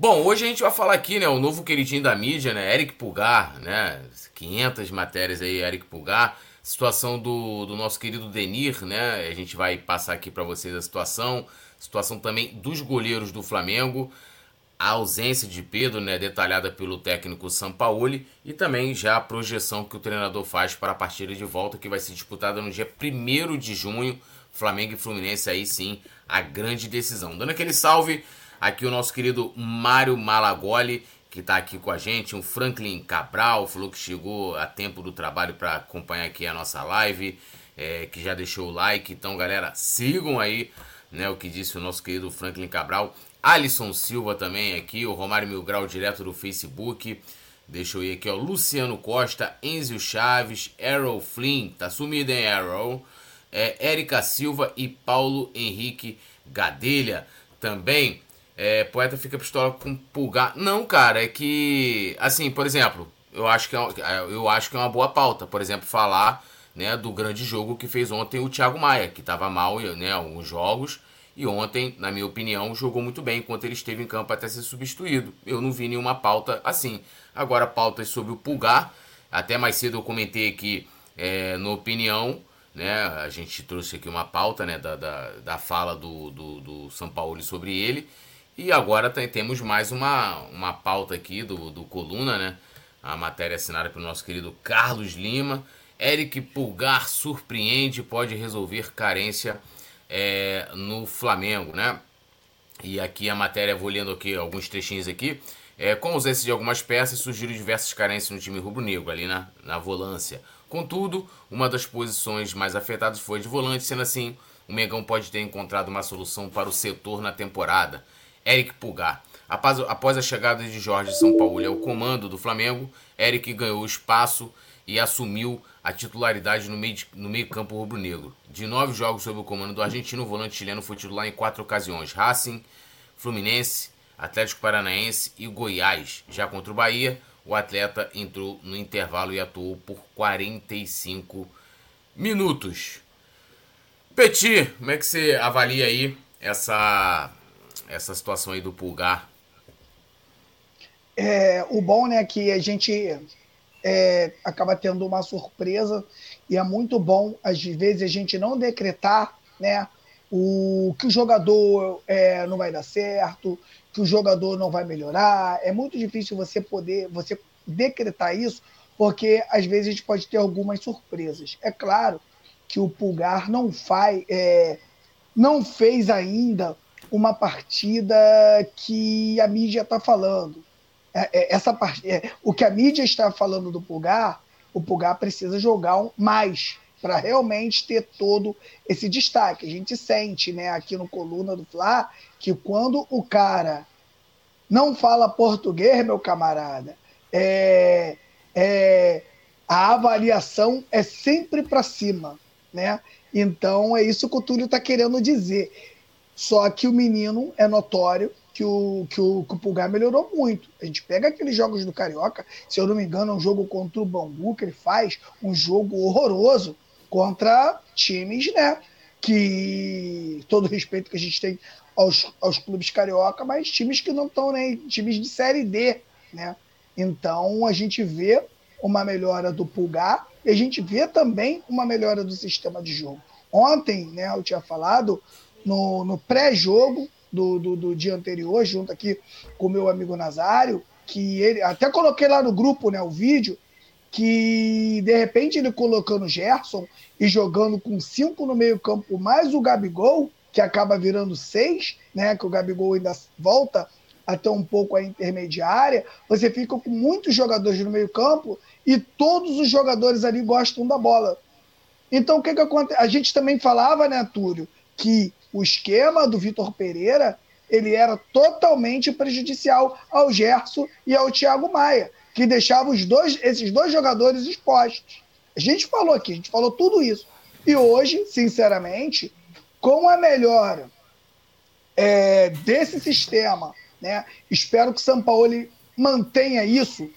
Bom, hoje a gente vai falar aqui, né, o novo queridinho da mídia, né, Eric Pulgar, né, 500 matérias aí, Eric Pulgar, situação do, do nosso querido Denir, né, a gente vai passar aqui para vocês a situação, situação também dos goleiros do Flamengo, a ausência de Pedro, né, detalhada pelo técnico Sampaoli, e também já a projeção que o treinador faz para a partida de volta, que vai ser disputada no dia 1 de junho, Flamengo e Fluminense, aí sim, a grande decisão. Dando aquele salve Aqui o nosso querido Mário Malagoli, que está aqui com a gente, um Franklin Cabral, falou que chegou a tempo do trabalho para acompanhar aqui a nossa live, é, que já deixou o like. Então, galera, sigam aí né, o que disse o nosso querido Franklin Cabral. Alisson Silva também aqui, o Romário Milgrau direto do Facebook. Deixa eu ir aqui, ó. Luciano Costa, Enzio Chaves, Arrow Flynn, tá sumido, hein, Arrow? É, Érica Silva e Paulo Henrique Gadelha também é, poeta fica pistola com pulgar. Não, cara, é que. Assim, por exemplo, eu acho que é, é, eu acho que é uma boa pauta. Por exemplo, falar né, do grande jogo que fez ontem o Thiago Maia, que estava mal né, alguns jogos. E ontem, na minha opinião, jogou muito bem enquanto ele esteve em campo até ser substituído. Eu não vi nenhuma pauta assim. Agora, pautas sobre o pulgar. Até mais cedo eu comentei aqui é, no opinião. Né, a gente trouxe aqui uma pauta né, da, da, da fala do, do, do São Paulo sobre ele. E agora tem, temos mais uma, uma pauta aqui do, do Coluna, né? A matéria assinada pelo nosso querido Carlos Lima. Eric Pulgar surpreende pode resolver carência é, no Flamengo, né? E aqui a matéria, vou lendo aqui alguns trechinhos aqui. É, com ausência de algumas peças, surgiram diversas carências no time rubro-negro, ali na, na volância. Contudo, uma das posições mais afetadas foi de volante, sendo assim, o Megão pode ter encontrado uma solução para o setor na temporada. Eric Pulgar. Após, após a chegada de Jorge São Paulo ao comando do Flamengo, Eric ganhou espaço e assumiu a titularidade no meio, de, no meio rubro-negro. De nove jogos sob o comando do argentino, o volante chileno foi titular em quatro ocasiões. Racing, Fluminense, Atlético Paranaense e Goiás. Já contra o Bahia, o atleta entrou no intervalo e atuou por 45 minutos. Petit, como é que você avalia aí essa essa situação aí do pulgar? É, o bom né, é que a gente é, acaba tendo uma surpresa e é muito bom, às vezes, a gente não decretar né, o, que o jogador é, não vai dar certo, que o jogador não vai melhorar. É muito difícil você poder você decretar isso, porque às vezes a gente pode ter algumas surpresas. É claro que o Pulgar não faz, é, não fez ainda uma partida que a mídia está falando. É, é, essa part... É, o que a mídia está falando do Pulgar, o Pulgar precisa jogar mais para realmente ter todo esse destaque. A gente sente né, aqui no Coluna do Fla que quando o cara não fala português, meu camarada, é, é, a avaliação é sempre para cima. Né? Então é isso que o Túlio está querendo dizer. Só que o menino é notório que o, que o, que o Pulgar melhorou muito. A gente pega aqueles jogos do Carioca, se eu não me engano, é um jogo contra o Bangu que ele faz, um jogo horroroso contra times, né? Que todo respeito que a gente tem aos, aos clubes carioca, mas times que não estão nem times de série D, né? Então a gente vê uma melhora do Pulgar e a gente vê também uma melhora do sistema de jogo. Ontem, né, eu tinha falado, no, no pré-jogo do, do, do, dia anterior, junto aqui com o meu amigo Nazário, que ele até coloquei lá no grupo né, o vídeo, que de repente ele colocando o Gerson e jogando com cinco no meio-campo, mais o Gabigol, que acaba virando seis, né? Que o Gabigol ainda volta até um pouco a intermediária, você fica com muitos jogadores no meio-campo e todos os jogadores ali gostam da bola. Então, o que, que acontece? A gente também falava, né, Túlio, que o esquema do Vitor Pereira ele era totalmente prejudicial ao Gerson e ao Thiago Maia, que deixava os dois, esses dois jogadores expostos. A gente falou aqui, a gente falou tudo isso. E hoje, sinceramente, com a melhora é, desse sistema, né, espero que o São Paulo mantenha isso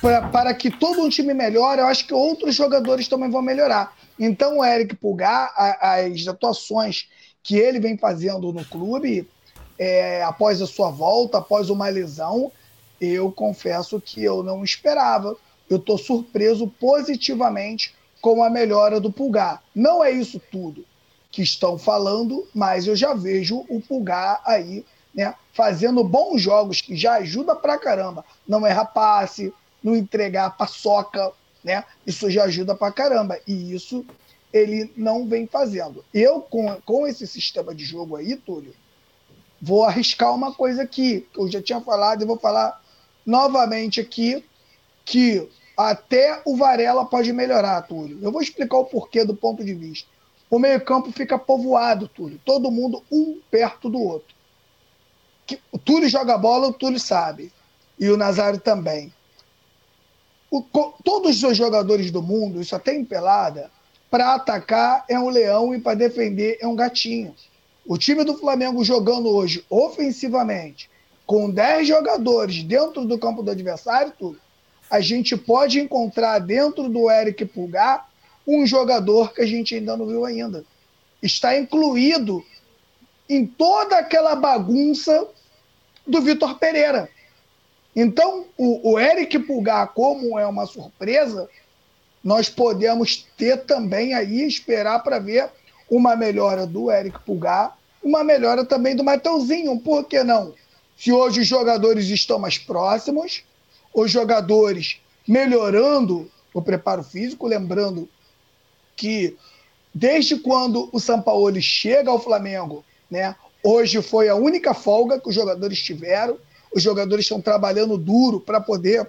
para que todo um time melhore. Eu acho que outros jogadores também vão melhorar. Então, o Eric Pulgar, a, as atuações que ele vem fazendo no clube é, após a sua volta, após uma lesão, eu confesso que eu não esperava. Eu estou surpreso positivamente com a melhora do Pulgar. Não é isso tudo que estão falando, mas eu já vejo o Pulgar aí, né, fazendo bons jogos que já ajuda pra caramba. Não erra passe, não entregar paçoca, né? Isso já ajuda pra caramba. E isso ele não vem fazendo. Eu, com, com esse sistema de jogo aí, Túlio, vou arriscar uma coisa aqui, que eu já tinha falado e vou falar novamente aqui, que até o Varela pode melhorar, Túlio. Eu vou explicar o porquê do ponto de vista. O meio-campo fica povoado, Túlio. Todo mundo um perto do outro. O Túlio joga bola, o Túlio sabe. E o Nazário também. O, todos os jogadores do mundo, isso até em pelada, para atacar é um leão e para defender é um gatinho. O time do Flamengo jogando hoje ofensivamente, com 10 jogadores dentro do campo do adversário, tudo, a gente pode encontrar dentro do Eric Pulgar um jogador que a gente ainda não viu ainda. Está incluído em toda aquela bagunça do Vitor Pereira. Então, o, o Eric Pulgar, como é uma surpresa, nós podemos ter também aí, esperar para ver uma melhora do Eric Pulgar, uma melhora também do Mateuzinho, por que não? Se hoje os jogadores estão mais próximos, os jogadores melhorando o preparo físico, lembrando que desde quando o São Paulo chega ao Flamengo, né, hoje foi a única folga que os jogadores tiveram, os jogadores estão trabalhando duro para poder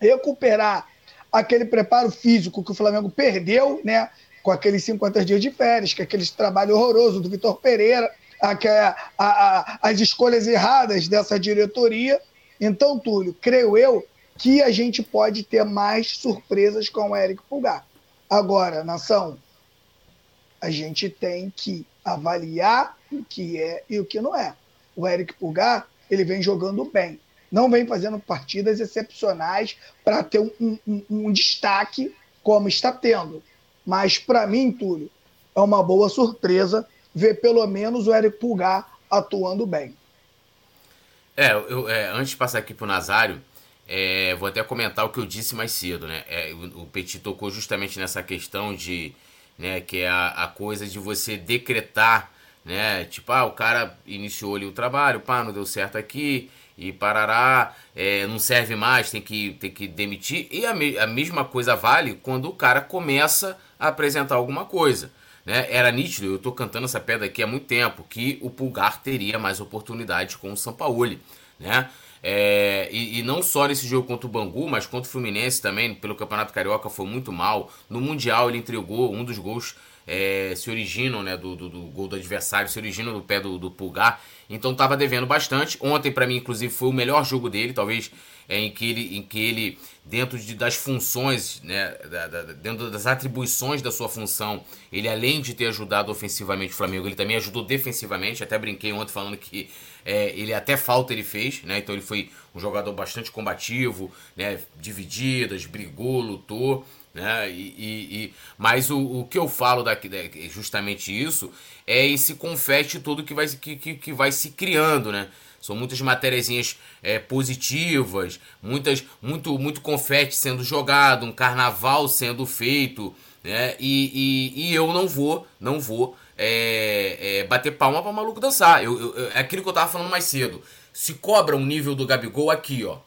recuperar aquele preparo físico que o Flamengo perdeu, né? Com aqueles 50 dias de férias, que é aquele trabalho horroroso do Vitor Pereira, a, a, a, as escolhas erradas dessa diretoria. Então, Túlio, creio eu que a gente pode ter mais surpresas com o Eric Pulgar. Agora, nação, a gente tem que avaliar o que é e o que não é. O Eric Pulgar ele vem jogando bem. Não vem fazendo partidas excepcionais para ter um, um, um, destaque como está tendo. Mas, para mim, Túlio, é uma boa surpresa ver pelo menos o Eric Pulgar atuando bem. É, eu, é, antes de passar aqui para o Nazário, é, vou até comentar o que eu disse mais cedo, né? É, o, Petit tocou justamente nessa questão de, né, que é a, a coisa de você decretar né? Tipo, ah, o cara iniciou ali o trabalho, pá, não deu certo aqui, e parará, é, não serve mais, tem que, tem que demitir. E a, me, a mesma coisa vale quando o cara começa a apresentar alguma coisa. Né? Era nítido, eu tô cantando essa pedra aqui há muito tempo, que o Pulgar teria mais oportunidade com o Sampaoli, né? É, e, e, não só nesse jogo contra o Bangu, mas contra o Fluminense também, pelo Campeonato Carioca foi muito mal. No Mundial ele entregou um dos gols é, se originam, né, do, do, do, gol do adversário, se originam do pé do, do Pulgar. Então estava devendo bastante. Ontem, para mim, inclusive, foi o melhor jogo dele, talvez é, em, que ele, em que ele, dentro de, das funções, né, da, da, dentro das atribuições da sua função, ele além de ter ajudado ofensivamente o Flamengo, ele também ajudou defensivamente. Até brinquei ontem falando que é, ele até falta ele fez, né? Então ele foi um jogador bastante combativo, né? Divididas, brigou, lutou. Né? E, e, e, mas o, o que eu falo daqui, justamente isso é esse confete todo que vai, que, que, que vai se criando, né? São muitas matérias é, positivas, muitas, muito, muito confete sendo jogado, um carnaval sendo feito, né? E, e, e eu não vou, não vou é, é, bater palma para maluco dançar. Eu, eu, é aquilo que eu tava falando mais cedo. Se cobra um nível do Gabigol aqui, ó.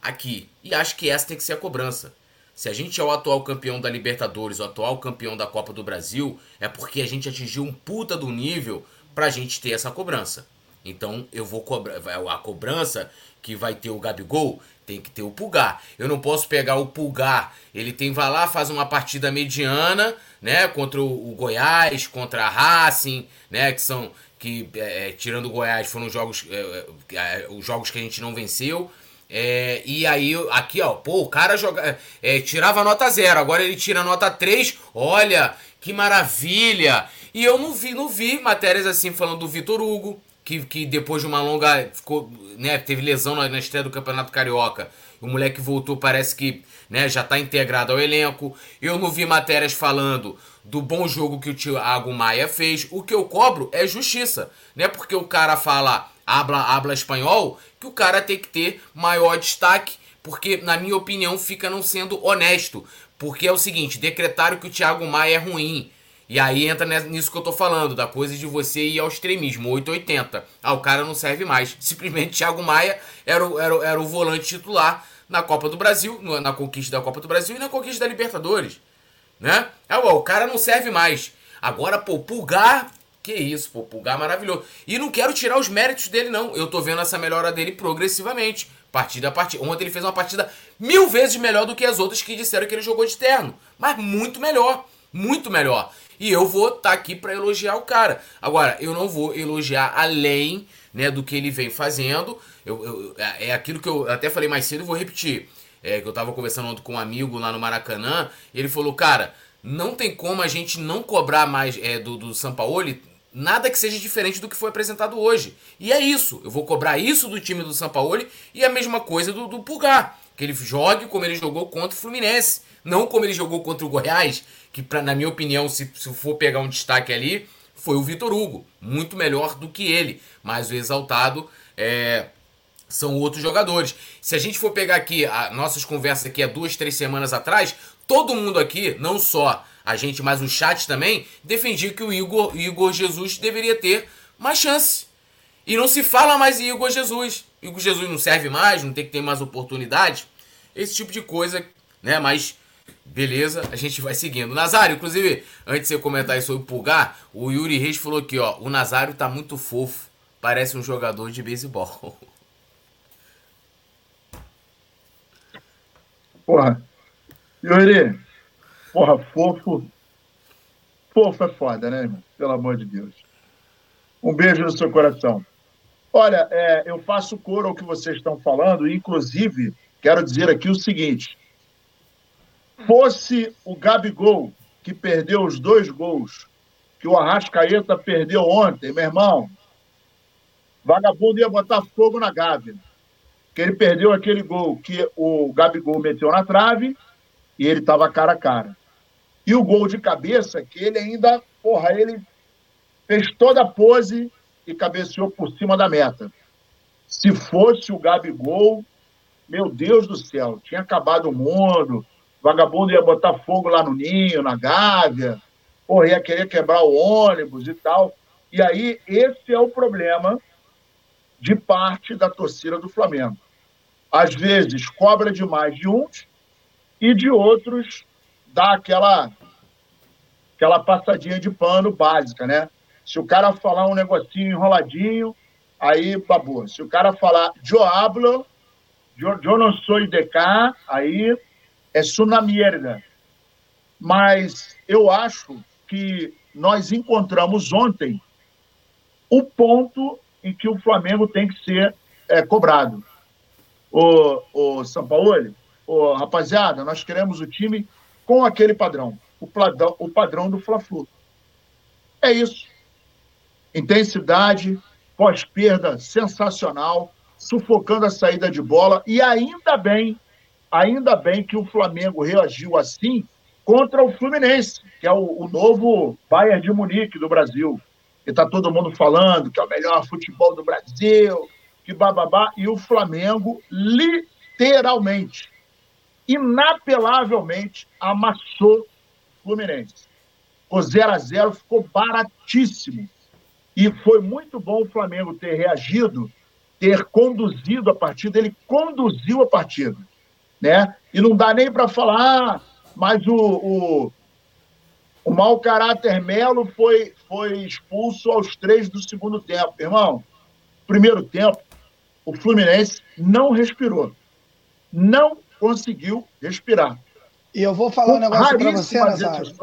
Aqui. E acho que essa tem que ser a cobrança. Se a gente é o atual campeão da Libertadores, o atual campeão da Copa do Brasil, é porque a gente atingiu um puta do nível pra gente ter essa cobrança. Então eu vou cobrar. A cobrança que vai ter o Gabigol tem que ter o Pulgar. Eu não posso pegar o Pulgar. Ele tem, vai lá, faz uma partida mediana, né? Contra o, Goiás, contra a Racing, né? Que são. Que, é, é, tirando o Goiás, foram jogos, é, é, os jogos que a gente não venceu. É, e aí, aqui, ó, pô, o cara joga, é, tirava nota zero, agora ele tira nota 3. Olha, que maravilha! E eu não vi, não vi matérias assim falando do Vitor Hugo, que, que depois de uma longa. Ficou, né, teve lesão na, na estreia do Campeonato Carioca. O moleque voltou, parece que né, já está integrado ao elenco. Eu não vi matérias falando do bom jogo que o Thiago Maia fez. O que eu cobro é justiça. Não é porque o cara fala habla, habla espanhol, que o cara tem que ter maior destaque, porque, na minha opinião, fica não sendo honesto. Porque é o seguinte, decretaram que o Thiago Maia é ruim. E aí entra nisso que eu tô falando, da coisa de você ir ao extremismo, 880. Ah, o cara não serve mais. Simplesmente Thiago Maia era o, era, era o volante titular na Copa do Brasil, na conquista da Copa do Brasil e na conquista da Libertadores. Né? Ah, o cara não serve mais. Agora, pô, Pulgar, que isso, pô, Pulgar maravilhoso. E não quero tirar os méritos dele, não. Eu tô vendo essa melhora dele progressivamente. Partida a partida. Ontem ele fez uma partida mil vezes melhor do que as outras que disseram que ele jogou de terno. Mas muito melhor. Muito melhor. E eu vou estar tá aqui para elogiar o cara. Agora, eu não vou elogiar além né, do que ele vem fazendo. Eu, eu, é, é aquilo que eu até falei mais cedo e vou repetir. É, que eu tava conversando ontem com um amigo lá no Maracanã. Ele falou, cara, não tem como a gente não cobrar mais é, do, do Sampaoli nada que seja diferente do que foi apresentado hoje. E é isso. Eu vou cobrar isso do time do Sampaoli e a mesma coisa do, do Pulgar. Que ele jogue como ele jogou contra o Fluminense. Não como ele jogou contra o Goiás, que pra, na minha opinião, se, se for pegar um destaque ali, foi o Vitor Hugo. Muito melhor do que ele. Mas o exaltado é, são outros jogadores. Se a gente for pegar aqui nossas conversas aqui há duas, três semanas atrás, todo mundo aqui, não só a gente, mas o chat também, defendia que o Igor, Igor Jesus deveria ter mais chance. E não se fala mais em Igor Jesus. Igor Jesus não serve mais, não tem que ter mais oportunidade. Esse tipo de coisa, né? Mas Beleza, a gente vai seguindo. Nazário, inclusive, antes de você comentar aí sobre o Pulgar, o Yuri Reis falou aqui, ó. O Nazário tá muito fofo. Parece um jogador de beisebol. Porra. Yuri, porra, fofo. Fofo é foda, né, irmão? Pelo amor de Deus. Um beijo no seu coração. Olha, é, eu faço coro ao que vocês estão falando, inclusive, quero dizer aqui o seguinte fosse o Gabigol, que perdeu os dois gols, que o Arrascaeta perdeu ontem, meu irmão, vagabundo ia botar fogo na Gávea. Que ele perdeu aquele gol que o Gabigol meteu na trave e ele estava cara a cara. E o gol de cabeça, que ele ainda, porra, ele fez toda a pose e cabeceou por cima da meta. Se fosse o Gabigol, meu Deus do céu, tinha acabado o mundo, vagabundo ia botar fogo lá no ninho, na gávea, porra, ia querer quebrar o ônibus e tal. E aí, esse é o problema de parte da torcida do Flamengo. Às vezes cobra demais de uns e de outros dá aquela, aquela passadinha de pano básica, né? Se o cara falar um negocinho enroladinho, aí babou. Se o cara falar yo, yo não sou de cá, aí é uma merda. Mas eu acho que nós encontramos ontem o ponto em que o Flamengo tem que ser é, cobrado. O, o São Paulo, o, rapaziada, nós queremos o time com aquele padrão, o, padrão, o padrão do Fla-Flu. É isso. Intensidade, pós-perda sensacional, sufocando a saída de bola e ainda bem Ainda bem que o Flamengo reagiu assim contra o Fluminense, que é o, o novo Bayern de Munique do Brasil. E está todo mundo falando que é o melhor futebol do Brasil, que bababá. E o Flamengo, literalmente, inapelavelmente, amassou o Fluminense. O 0 a 0 ficou baratíssimo. E foi muito bom o Flamengo ter reagido, ter conduzido a partida. Ele conduziu a partida né? E não dá nem para falar, ah, mas o, o, o mau caráter Melo foi, foi expulso aos três do segundo tempo. Irmão, primeiro tempo, o Fluminense não respirou. Não conseguiu respirar. E eu vou falar um negócio para você, Nazário.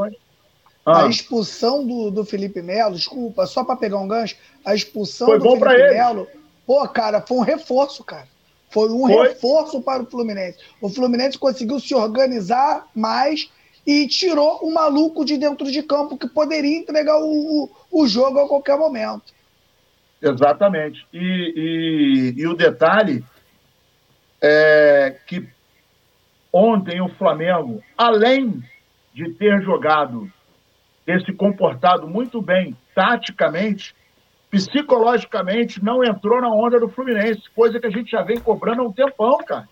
Ah. A expulsão do, do Felipe Melo, desculpa, só para pegar um gancho, a expulsão foi do Felipe Melo, pô, cara, foi um reforço, cara. Foi um Foi. reforço para o Fluminense. O Fluminense conseguiu se organizar mais e tirou o maluco de dentro de campo que poderia entregar o, o, o jogo a qualquer momento. Exatamente. E, e, e o detalhe é que ontem o Flamengo, além de ter jogado, ter se comportado muito bem taticamente, psicologicamente não entrou na onda do Fluminense, coisa que a gente já vem cobrando há um tempão, cara.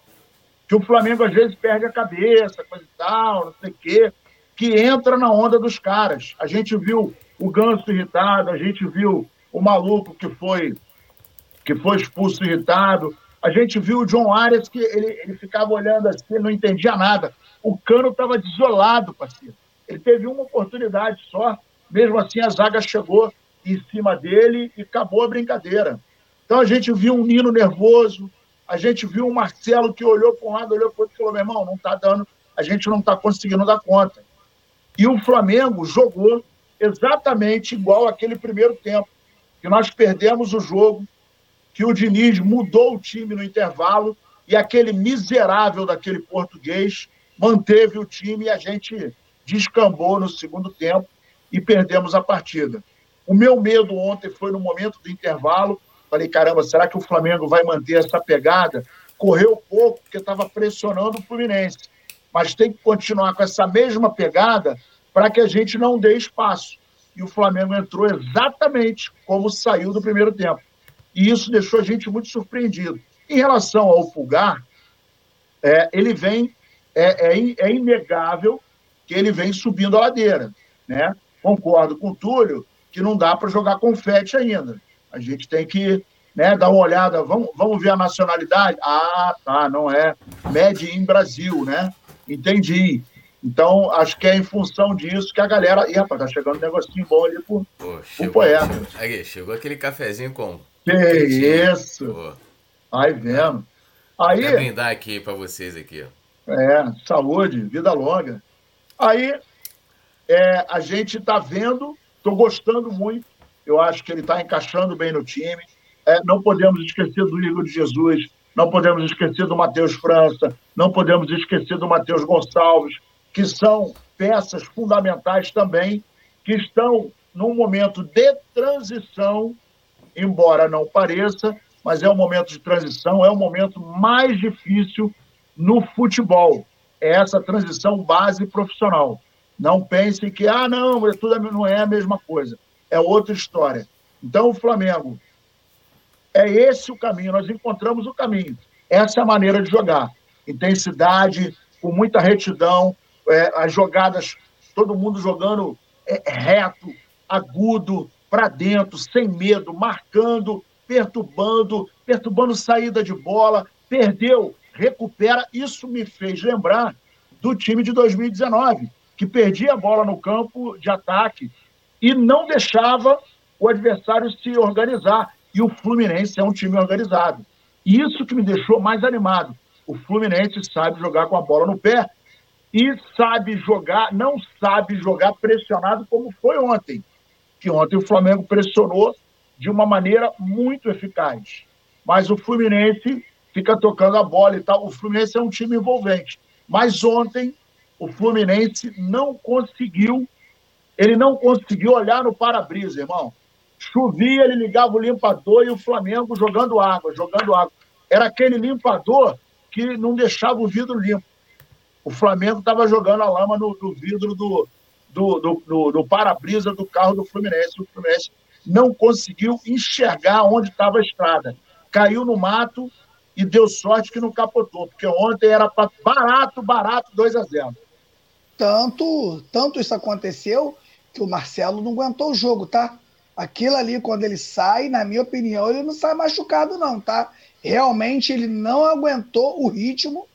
Que o Flamengo às vezes perde a cabeça, coisa e tal, não sei o quê, que entra na onda dos caras. A gente viu o Ganso irritado, a gente viu o maluco que foi que foi expulso irritado, a gente viu o John Arias que ele, ele ficava olhando assim, não entendia nada. O Cano estava desolado, parceiro. Ele teve uma oportunidade só, mesmo assim a zaga chegou em cima dele e acabou a brincadeira. Então a gente viu um Nino nervoso, a gente viu um Marcelo que olhou para um lado, olhou para o outro e falou: meu irmão, não está dando, a gente não está conseguindo dar conta. E o Flamengo jogou exatamente igual aquele primeiro tempo, que nós perdemos o jogo, que o Diniz mudou o time no intervalo e aquele miserável daquele português manteve o time e a gente descambou no segundo tempo e perdemos a partida. O meu medo ontem foi no momento do intervalo. Falei, caramba, será que o Flamengo vai manter essa pegada? Correu pouco, porque estava pressionando o Fluminense. Mas tem que continuar com essa mesma pegada para que a gente não dê espaço. E o Flamengo entrou exatamente como saiu do primeiro tempo. E isso deixou a gente muito surpreendido. Em relação ao Pulgar, é, ele vem, é, é, é inegável que ele vem subindo a ladeira. Né? Concordo com o Túlio que não dá para jogar confete ainda. A gente tem que né, dar uma olhada, vamos, vamos ver a nacionalidade? Ah, tá, não é Made in Brasil, né? Entendi. Então, acho que é em função disso que a galera. Ih, rapaz, tá chegando um negocinho bom ali pro, Pô, chegou, poeta. Chegou, aí, chegou aquele cafezinho com. Que isso! Pô. Aí vendo. Aí. Quero brindar aqui para vocês aqui, ó. É, saúde, vida longa. Aí, é, a gente tá vendo Estou gostando muito. Eu acho que ele está encaixando bem no time. É, não podemos esquecer do Igor de Jesus, não podemos esquecer do Matheus França, não podemos esquecer do Matheus Gonçalves, que são peças fundamentais também, que estão num momento de transição, embora não pareça, mas é um momento de transição, é o momento mais difícil no futebol. É essa transição base profissional. Não pensem que, ah, não, tudo não é a mesma coisa. É outra história. Então, o Flamengo, é esse o caminho, nós encontramos o caminho. Essa é a maneira de jogar. Intensidade, com muita retidão, é, as jogadas, todo mundo jogando é, reto, agudo, para dentro, sem medo, marcando, perturbando, perturbando saída de bola, perdeu, recupera. Isso me fez lembrar do time de 2019 que perdia a bola no campo de ataque e não deixava o adversário se organizar. E o Fluminense é um time organizado. Isso que me deixou mais animado. O Fluminense sabe jogar com a bola no pé e sabe jogar, não sabe jogar pressionado como foi ontem. Que ontem o Flamengo pressionou de uma maneira muito eficaz. Mas o Fluminense fica tocando a bola e tal. O Fluminense é um time envolvente. Mas ontem o Fluminense não conseguiu, ele não conseguiu olhar no para-brisa, irmão. Chovia, ele ligava o limpador e o Flamengo jogando água, jogando água. Era aquele limpador que não deixava o vidro limpo. O Flamengo estava jogando a lama no, no vidro do, do, do, do, do para-brisa do carro do Fluminense. O Fluminense não conseguiu enxergar onde estava a estrada. Caiu no mato e deu sorte que não capotou, porque ontem era barato, barato 2 a 0 tanto, tanto isso aconteceu que o Marcelo não aguentou o jogo, tá? Aquilo ali, quando ele sai, na minha opinião, ele não sai machucado, não, tá? Realmente ele não aguentou o ritmo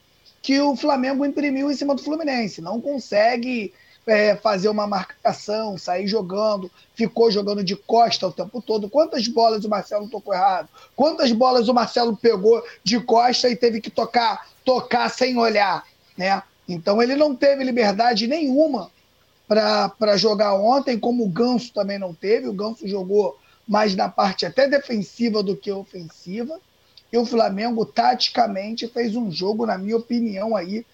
que o Flamengo imprimiu em cima do Fluminense. Não consegue é, fazer uma marcação, sair jogando, ficou jogando de costa o tempo todo. Quantas bolas o Marcelo tocou errado? Quantas bolas o Marcelo pegou de costa e teve que tocar, tocar sem olhar, né? Então ele não teve liberdade nenhuma para jogar ontem, como o Ganso também não teve. O Ganso jogou mais na parte até defensiva do que ofensiva. E o Flamengo, taticamente, fez um jogo, na minha opinião, aí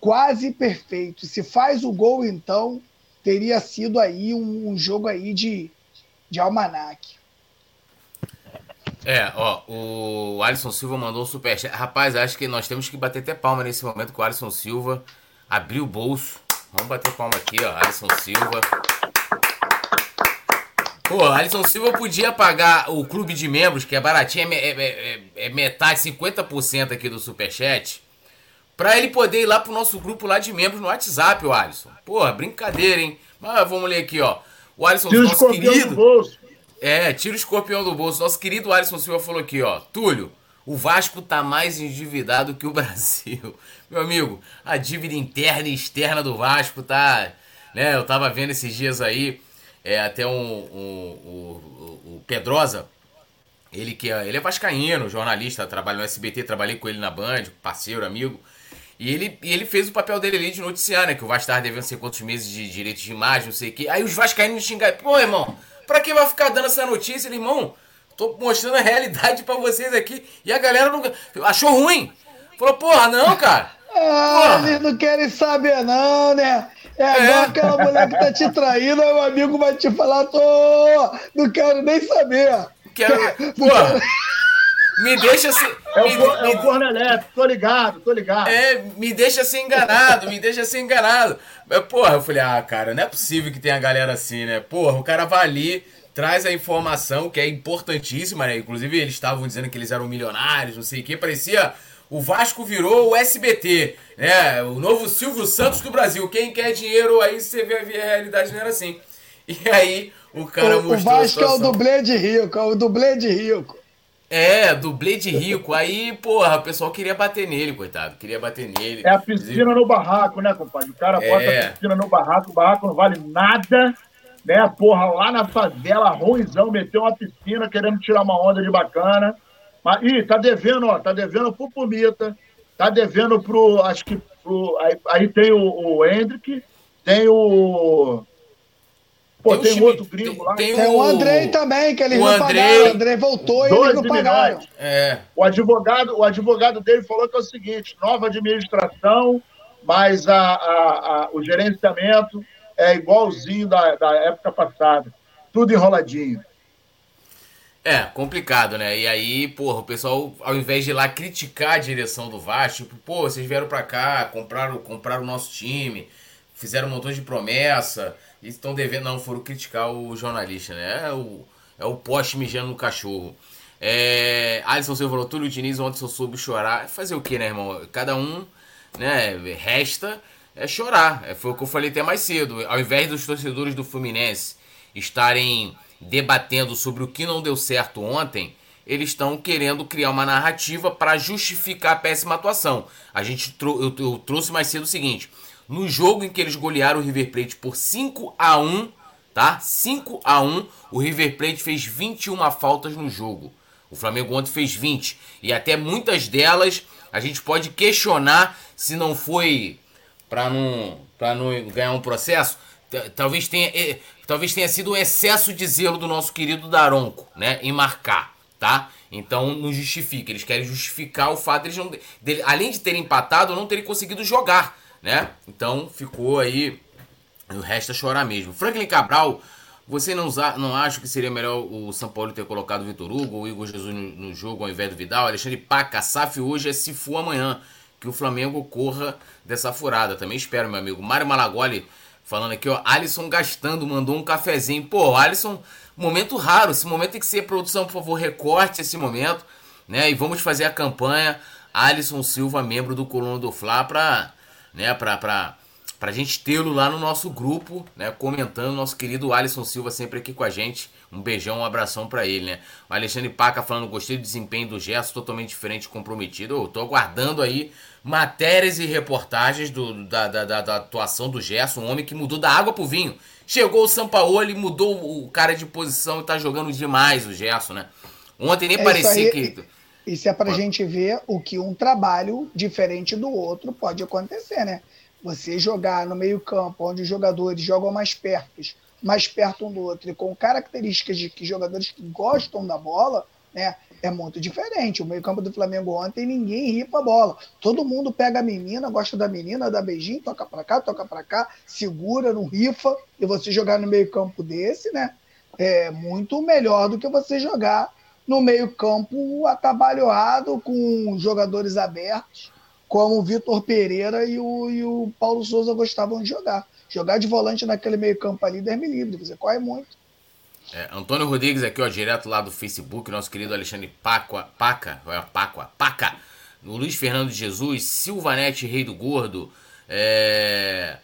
quase perfeito. Se faz o gol, então, teria sido aí um, um jogo aí de, de almanac. É, ó, o Alisson Silva mandou um superchat. Rapaz, acho que nós temos que bater até palma nesse momento que o Alisson Silva abriu o bolso. Vamos bater palma aqui, ó, Alisson Silva. Pô, Alisson Silva podia pagar o clube de membros, que é baratinho, é, é, é, é metade, 50% aqui do Superchat, pra ele poder ir lá pro nosso grupo lá de membros no WhatsApp, o Alisson. Pô, brincadeira, hein? Mas vamos ler aqui, ó. O Alisson, tira nosso querido. Do bolso. É, tira o escorpião do bolso. Nosso querido Alisson Silva falou aqui, ó. Túlio, o Vasco tá mais endividado que o Brasil. Meu amigo, a dívida interna e externa do Vasco tá. Né, eu tava vendo esses dias aí é, até um, um, um, o Pedrosa, ele que é, ele é vascaíno, jornalista, trabalha no SBT, trabalhei com ele na Band, parceiro, amigo. E ele, e ele fez o papel dele ali de noticiar, né? Que o Vasco estava devendo sei quantos meses de direitos de imagem, não sei o quê. Aí os vascaínos xingaram. Pô, irmão, pra que vai ficar dando essa notícia, irmão? Tô mostrando a realidade para vocês aqui. E a galera não achou ruim. Falou, porra, não, cara. Ah, eles não querem saber, não, né? É, é igual aquela mulher que tá te traindo, aí o amigo vai te falar, tô, não quero nem saber. Quero, porra, me deixa assim. É o, me, é o elétrico, tô ligado, tô ligado. É, me deixa ser enganado, me deixa ser enganado. Mas, porra, eu falei, ah, cara, não é possível que tenha galera assim, né? Porra, o cara vai ali, traz a informação que é importantíssima, né? Inclusive, eles estavam dizendo que eles eram milionários, não sei o que, parecia o Vasco virou o SBT, né? O novo Silvio Santos do Brasil. Quem quer dinheiro, aí você vê a realidade não era assim. E aí o cara o, mostrou. O Vasco é o dublê de rico, é o dublê de rico. É, dublê de rico. Aí, porra, o pessoal queria bater nele, coitado. Queria bater nele. É a piscina no barraco, né, compadre? O cara bota é. a piscina no barraco, o barraco não vale nada, né? Porra, lá na favela, ruizão, meteu uma piscina querendo tirar uma onda de bacana. Mas, ih, tá devendo, ó, tá devendo pro Pumita, tá devendo pro, acho que, pro, aí, aí tem o, o Hendrick, tem o... Pô, tem, tem um outro gringo lá. Tem, tem o Andrei também, que eles o não Andrei, pagaram. O Andrei voltou e eles não pagaram. É. O, advogado, o advogado dele falou que é o seguinte, nova administração, mas a, a, a, o gerenciamento é igualzinho da, da época passada. Tudo enroladinho. É, complicado, né? E aí, porra, o pessoal, ao invés de ir lá criticar a direção do Vasco, tipo, pô, vocês vieram pra cá, compraram, compraram o nosso time, fizeram um montão de promessa, e estão devendo, não, foram criticar o jornalista, né? É o, é o poste mijando no cachorro. É, Alisson Silva falou, Túlio Diniz ontem só soube chorar. Fazer o que, né, irmão? Cada um, né, resta é chorar. É, foi o que eu falei até mais cedo. Ao invés dos torcedores do Fluminense estarem debatendo sobre o que não deu certo ontem, eles estão querendo criar uma narrativa para justificar a péssima atuação. A gente trou eu, eu, trouxe mais cedo o seguinte: no jogo em que eles golearam o River Plate por 5 a 1, tá? 5 a 1, o River Plate fez 21 faltas no jogo. O Flamengo ontem fez 20 e até muitas delas a gente pode questionar se não foi para não para não ganhar um processo. Talvez tenha eh, talvez tenha sido um excesso de zelo do nosso querido Daronco, né, em marcar, tá? Então não justifica, eles querem justificar o fato de eles não, de, além de terem empatado, não terem conseguido jogar, né? Então ficou aí, o resto é chorar mesmo. Franklin Cabral, você não, não acha que seria melhor o São Paulo ter colocado o Vitor Hugo o Igor Jesus no, no, jogo ao invés do Vidal? Alexandre Paca, SAF hoje é se for amanhã. Que o Flamengo corra dessa furada. Também espero, meu amigo. Mário Malagoli Falando aqui, ó, Alisson gastando, mandou um cafezinho. Pô, Alisson, momento raro. Esse momento tem que ser produção, por favor, recorte esse momento, né? E vamos fazer a campanha Alisson Silva, membro do Coluna do Fla, pra, né, pra, pra, pra gente tê-lo lá no nosso grupo, né? Comentando, nosso querido Alisson Silva sempre aqui com a gente. Um beijão, um abração para ele, né? O Alexandre Paca falando, gostei do desempenho do Gerson, totalmente diferente e comprometido. Eu tô aguardando aí matérias e reportagens do, da, da, da, da, atuação do Gerson, um homem que mudou da água pro vinho. Chegou o Sampaoli, mudou o cara de posição e tá jogando demais o Gerson, né? Ontem nem é parecia que. Isso é pra Pode. gente ver o que um trabalho diferente do outro pode acontecer, né? Você jogar no meio-campo, onde os jogadores jogam mais perto, mais perto um do outro, e com características de que jogadores que gostam da bola, né? é muito diferente. O meio-campo do Flamengo ontem, ninguém ripa a bola. Todo mundo pega a menina, gosta da menina, dá beijinho, toca para cá, toca para cá, segura, não rifa. E você jogar no meio-campo desse, né? É muito melhor do que você jogar no meio-campo atabalhoado, com jogadores abertos, como o Vitor Pereira e o, e o Paulo Souza gostavam de jogar. Jogar de volante naquele meio-campo ali, Deus me livre, você corre muito. É, Antônio Rodrigues aqui, ó, direto lá do Facebook, nosso querido Alexandre Pacua, Paca, é, Pacua, Paca, o Luiz Fernando Jesus, Silvanete, Rei do Gordo, é,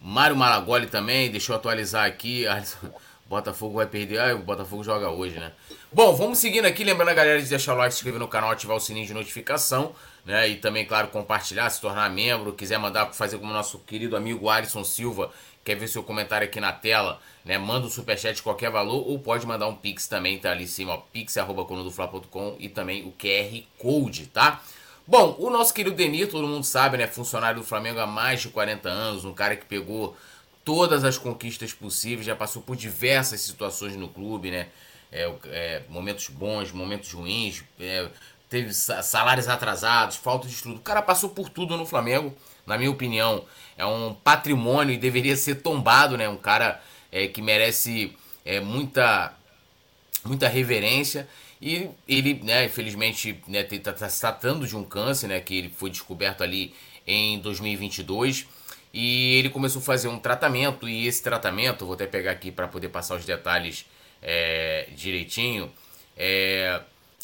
Mário Malagoli também, deixa eu atualizar aqui, Botafogo vai perder, ah, o Botafogo joga hoje, né? Bom, vamos seguindo aqui, lembrando a galera de deixar o like, se inscrever no canal, ativar o sininho de notificação, né? E também, claro, compartilhar, se tornar membro, quiser mandar fazer como nosso querido amigo Alisson Silva, quer ver seu comentário aqui na tela, né? Manda um superchat de qualquer valor ou pode mandar um pix também, tá ali em cima, ó, pix.colunadofla.com e também o QR Code, tá? Bom, o nosso querido Denir, todo mundo sabe, né? Funcionário do Flamengo há mais de 40 anos, um cara que pegou todas as conquistas possíveis, já passou por diversas situações no clube, né? É, é, momentos bons, momentos ruins, é, teve salários atrasados, falta de estudo. O cara passou por tudo no Flamengo, na minha opinião. É um patrimônio e deveria ser tombado, né? Um cara é, que merece é, muita, muita reverência. E ele, né, infelizmente, né, está tá se tratando de um câncer, né, que ele foi descoberto ali em 2022. E ele começou a fazer um tratamento, e esse tratamento, vou até pegar aqui para poder passar os detalhes é, direitinho, é,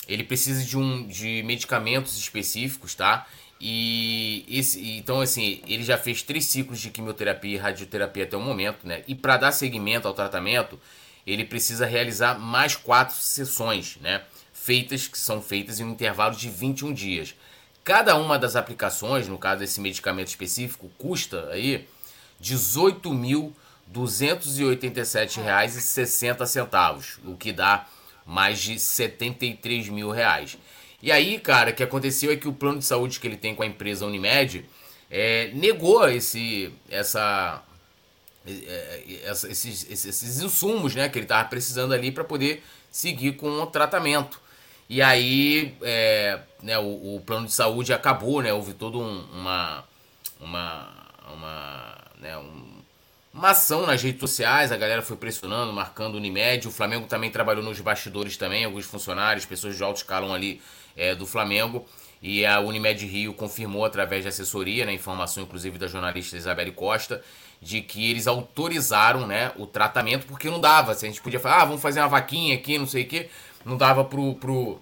ele precisa de, um, de medicamentos específicos, tá? E esse, então, assim, ele já fez três ciclos de quimioterapia e radioterapia até o momento, né? E para dar seguimento ao tratamento, ele precisa realizar mais quatro sessões, né? Feitas, que são feitas em um intervalo de 21 dias. Cada uma das aplicações, no caso desse medicamento específico, custa aí R$ 18.287,60, o que dá mais de 73 mil reais. E aí, cara, o que aconteceu é que o plano de saúde que ele tem com a empresa Unimed é, negou esse, essa, é, é, esses, esses, insumos né, que ele estava precisando ali para poder seguir com o tratamento. E aí é, né, o, o, plano de saúde acabou, né? Houve toda um, uma, uma, uma, né, um, uma ação nas redes sociais, a galera foi pressionando, marcando o Unimed. O Flamengo também trabalhou nos bastidores também, alguns funcionários, pessoas de alto escalão ali é, do Flamengo. E a Unimed Rio confirmou através de assessoria, né, informação inclusive da jornalista Isabelle Costa, de que eles autorizaram né, o tratamento, porque não dava. Se a gente podia falar, ah, vamos fazer uma vaquinha aqui, não sei o quê, não dava pro, pro,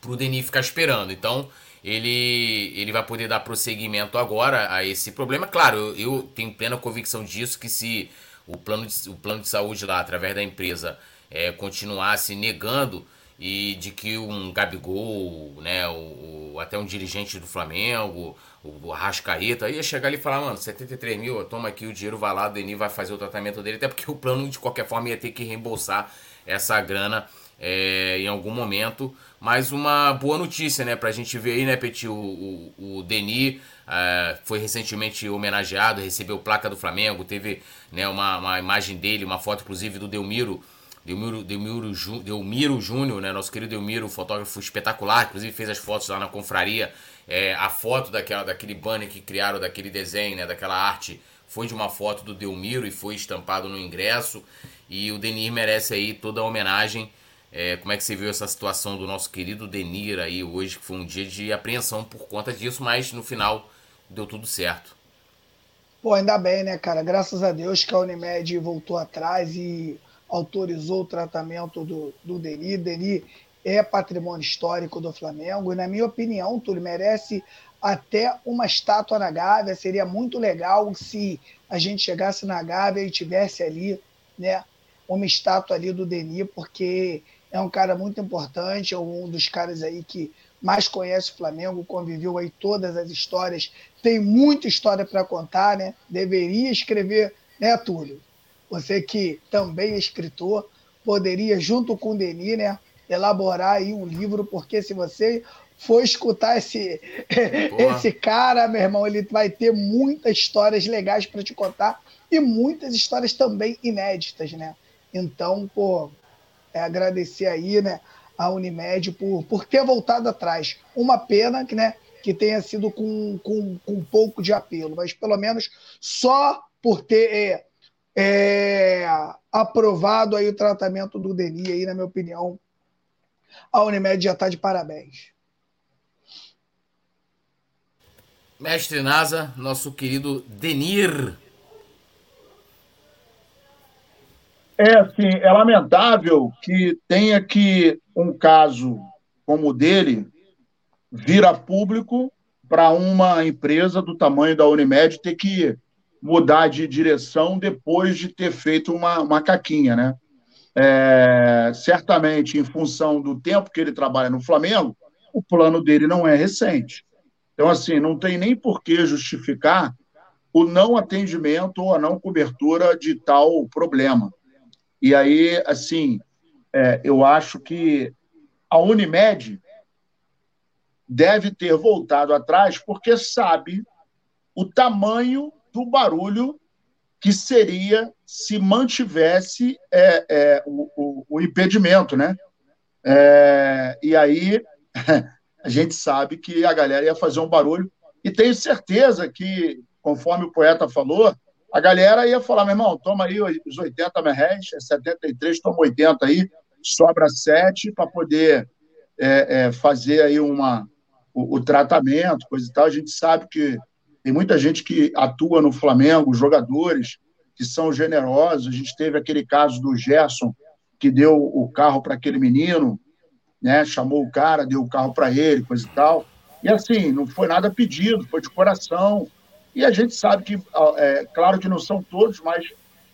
pro Denis ficar esperando. Então, ele, ele vai poder dar prosseguimento agora a esse problema. Claro, eu, eu tenho plena convicção disso, que se o plano de, o plano de saúde lá, através da empresa, é, continuasse negando e de que um Gabigol, né, o, o, até um dirigente do Flamengo, o, o Arrascaeta, ia chegar ali e falar, mano, 73 mil, toma aqui o dinheiro, vai lá, o Denis vai fazer o tratamento dele, até porque o plano, de qualquer forma, ia ter que reembolsar essa grana é, em algum momento. Mas uma boa notícia, né? Pra gente ver aí, né, Petit? O, o, o Denis é, foi recentemente homenageado, recebeu placa do Flamengo, teve né, uma, uma imagem dele, uma foto inclusive do Delmiro. Delmiro, Delmiro, Delmiro Júnior, né? Nosso querido Delmiro, fotógrafo espetacular, inclusive fez as fotos lá na confraria. É, a foto daquela, daquele banner que criaram, daquele desenho, né? Daquela arte, foi de uma foto do Delmiro e foi estampado no ingresso. E o Denis merece aí toda a homenagem é, como é que você viu essa situação do nosso querido Denir aí hoje, que foi um dia de apreensão por conta disso, mas no final deu tudo certo. Pô, ainda bem, né, cara? Graças a Deus que a Unimed voltou atrás e autorizou o tratamento do, do Denir. Denir é patrimônio histórico do Flamengo e, na minha opinião, Túlio, merece até uma estátua na Gávea. Seria muito legal se a gente chegasse na Gávea e tivesse ali, né, uma estátua ali do Denir, porque é um cara muito importante, é um dos caras aí que mais conhece o Flamengo, conviveu aí todas as histórias, tem muita história para contar, né? Deveria escrever, né, Túlio? Você que também é escritor, poderia, junto com o Denis, né, elaborar aí um livro, porque se você for escutar esse, esse cara, meu irmão, ele vai ter muitas histórias legais para te contar e muitas histórias também inéditas, né? Então, pô, é agradecer aí, né, a Unimed por, por ter voltado atrás. Uma pena que, né, que tenha sido com, com, com um pouco de apelo, mas pelo menos só por ter é, é, aprovado aí o tratamento do Denis, aí, na minha opinião, a Unimed já está de parabéns. Mestre Nasa, nosso querido Denir É, assim, é lamentável que tenha que um caso como o dele vir a público para uma empresa do tamanho da Unimed ter que mudar de direção depois de ter feito uma, uma caquinha, né? É, certamente, em função do tempo que ele trabalha no Flamengo, o plano dele não é recente. Então, assim, não tem nem por que justificar o não atendimento ou a não cobertura de tal problema. E aí, assim, é, eu acho que a Unimed deve ter voltado atrás porque sabe o tamanho do barulho que seria se mantivesse é, é, o, o, o, impedimento, né? É, e aí a gente sabe que a galera ia fazer um barulho e tenho certeza que, conforme o poeta falou, a galera ia falar, meu irmão, toma aí os 80 merréis, é 73, toma 80 aí, sobra 7 para poder é, é, fazer aí uma, o, o, tratamento, coisa e tal. A gente sabe que tem muita gente que atua no Flamengo, jogadores que são generosos. A gente teve aquele caso do Gerson, que deu o carro para aquele menino, né? chamou o cara, deu o carro para ele, coisa e tal. E assim, não foi nada pedido, foi de coração e a gente sabe que, é, claro que não são todos, mas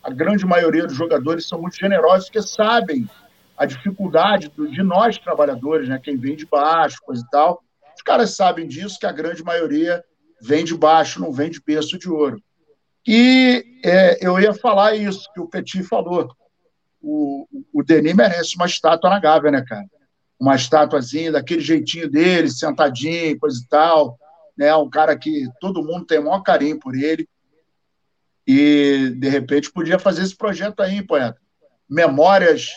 a grande maioria dos jogadores são muito generosos, porque sabem a dificuldade de nós trabalhadores, né? Quem vem de baixo, coisa e tal. Os caras sabem disso, que a grande maioria vem de baixo, não vem de berço de ouro. E é, eu ia falar isso que o Petit falou. O, o Denis merece uma estátua na Gávea, né, cara? Uma estátuazinha daquele jeitinho dele, sentadinho, coisa e tal né? Um cara que todo mundo tem o maior carinho por ele. E, de repente, podia fazer esse projeto aí, poeta. Memórias,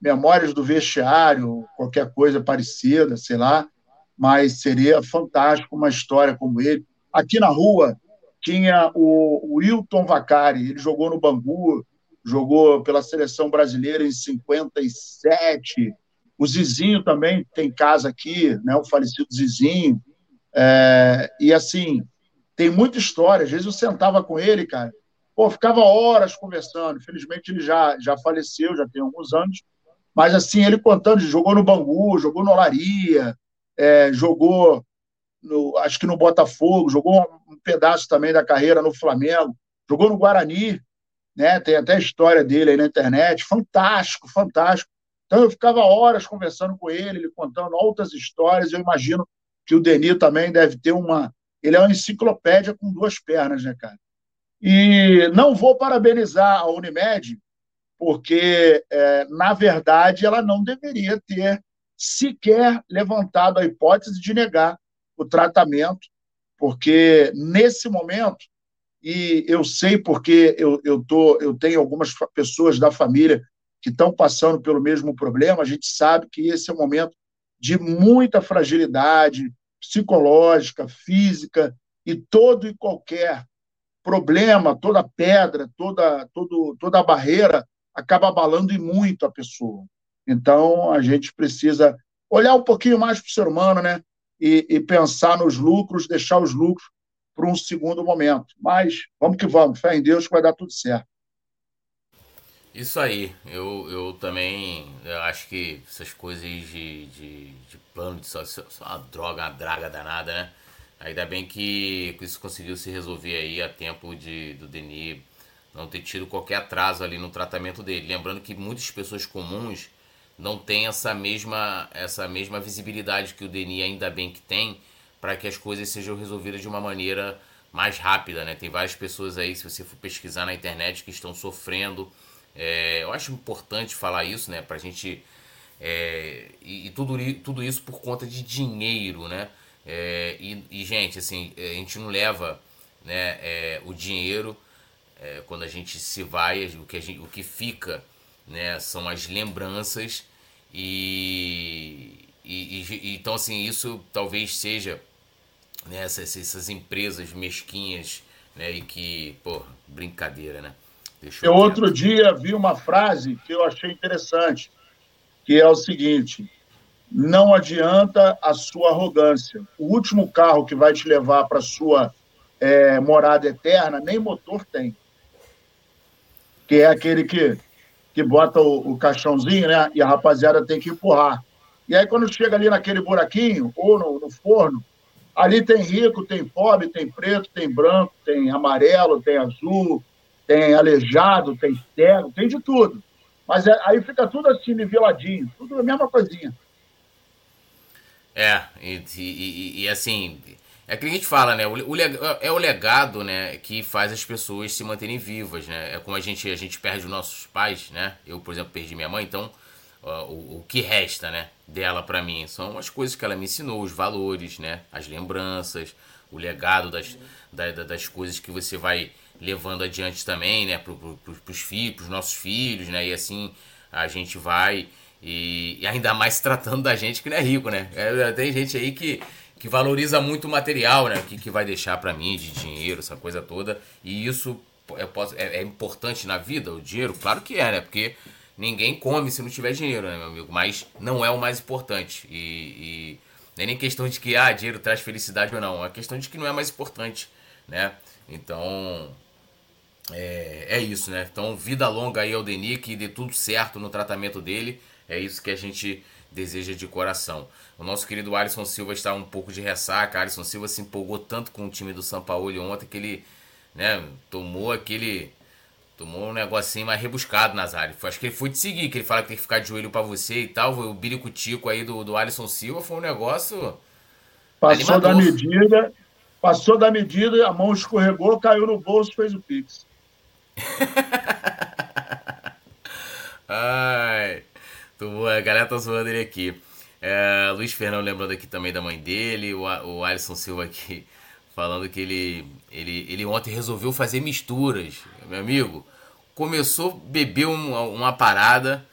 memórias do vestiário, qualquer coisa parecida, sei lá. Mas seria fantástico uma história como ele. Aqui na rua tinha o, Wilton Vacari, ele jogou no Bangu, jogou pela seleção brasileira em 57. O Zizinho também tem casa aqui, né? O falecido Zizinho. É, e assim, tem muita história. Às vezes eu sentava com ele, cara, pô, ficava horas conversando. Infelizmente ele já, já faleceu, já tem alguns anos. Mas assim, ele contando, jogou no Bangu, jogou no Olaria, é, jogou, no, acho que no Botafogo, jogou um pedaço também da carreira no Flamengo, jogou no Guarani, né? Tem até a história dele aí na internet. Fantástico, fantástico. Então eu ficava horas conversando com ele, ele contando altas histórias. Eu imagino que o Denis também deve ter uma. Ele é uma enciclopédia com duas pernas, né, cara? E não vou parabenizar a Unimed, porque, é, na verdade, ela não deveria ter sequer levantado a hipótese de negar o tratamento, porque nesse momento, e eu sei porque eu, eu, tô, eu tenho algumas pessoas da família que estão passando pelo mesmo problema, a gente sabe que esse é um momento de muita fragilidade psicológica, física, e todo e qualquer problema, toda pedra, toda, todo, toda barreira acaba abalando e muito a pessoa. Então, a gente precisa olhar um pouquinho mais para o ser humano, né? E, e, pensar nos lucros, deixar os lucros para um segundo momento. Mas vamos que vamos, fé em Deus que vai dar tudo certo. Isso aí, eu, eu também eu acho que essas coisas de, de, de plano de só, só uma droga, uma draga danada, né? Ainda bem que isso conseguiu se resolver aí a tempo de, do Denis não ter tido qualquer atraso ali no tratamento dele. Lembrando que muitas pessoas comuns não têm essa mesma, essa mesma visibilidade que o Denis ainda bem que tem para que as coisas sejam resolvidas de uma maneira mais rápida, né? Tem várias pessoas aí, se você for pesquisar na internet, que estão sofrendo é, eu acho importante falar isso, né? Pra gente. É, e, e, tudo, tudo isso por conta de dinheiro, né? É, e, e, gente, assim, a gente não leva né, é, o dinheiro é, quando a gente se vai, o que, gente, o que fica né, são as lembranças e, e, e, então assim isso talvez seja né, essas, essas empresas mesquinhas né, e que pô brincadeira né eu outro dia vi uma frase que eu achei interessante, que é o seguinte: não adianta a sua arrogância. O último carro que vai te levar para sua é, morada eterna nem motor tem, que é aquele que que bota o, o caixãozinho, né? E a rapaziada tem que empurrar. E aí, quando chega ali naquele buraquinho, ou no, no forno, ali tem rico, tem pobre, tem preto, tem branco, tem amarelo, tem azul, tem aleijado, tem cego, tem de tudo. Mas é, aí fica tudo assim, niveladinho, tudo a mesma coisinha. É, e, e, e, assim, é que a gente fala, né? O, o, é o legado, né, que faz as pessoas se manterem vivas, né? É como a gente, a gente perde os nossos pais, né? Eu, por exemplo, perdi minha mãe, então o, o que resta, né, dela para mim são as coisas que ela me ensinou, os valores, né, as lembranças, o legado das, da, das coisas que você vai levando adiante também, né, pro, pros filhos, pros nossos filhos, né, e assim a gente vai e, e ainda mais tratando da gente que não é rico, né, é, tem gente aí que que valoriza muito o material, né, que, que vai deixar para mim de dinheiro, essa coisa toda, e isso é, é, é importante na vida, o dinheiro, claro que é, né, porque ninguém come se não tiver dinheiro, né, meu amigo? Mas não é o mais importante. E, e não é nem questão de que ah, dinheiro traz felicidade ou não. É questão de que não é mais importante, né? Então, é, é isso, né? Então, vida longa aí ao Denis, que dê tudo certo no tratamento dele. É isso que a gente deseja de coração. O nosso querido Alisson Silva está um pouco de ressaca. Alisson Silva se empolgou tanto com o time do São Paulo ontem que ele né, tomou aquele Tomou um negocinho mais rebuscado, Nazário. Acho que ele foi te seguir, que ele fala que tem que ficar de joelho para você e tal. O biricutico aí do, do Alisson Silva foi um negócio. Passou animador. da medida, passou da medida, a mão escorregou, caiu no bolso fez o Pix. Ai. Tô, a galera tá zoando ele aqui. É, Luiz Fernando lembrando aqui também da mãe dele, o, o Alisson Silva aqui falando que ele, ele, ele ontem resolveu fazer misturas. Meu amigo, começou a beber uma, uma parada,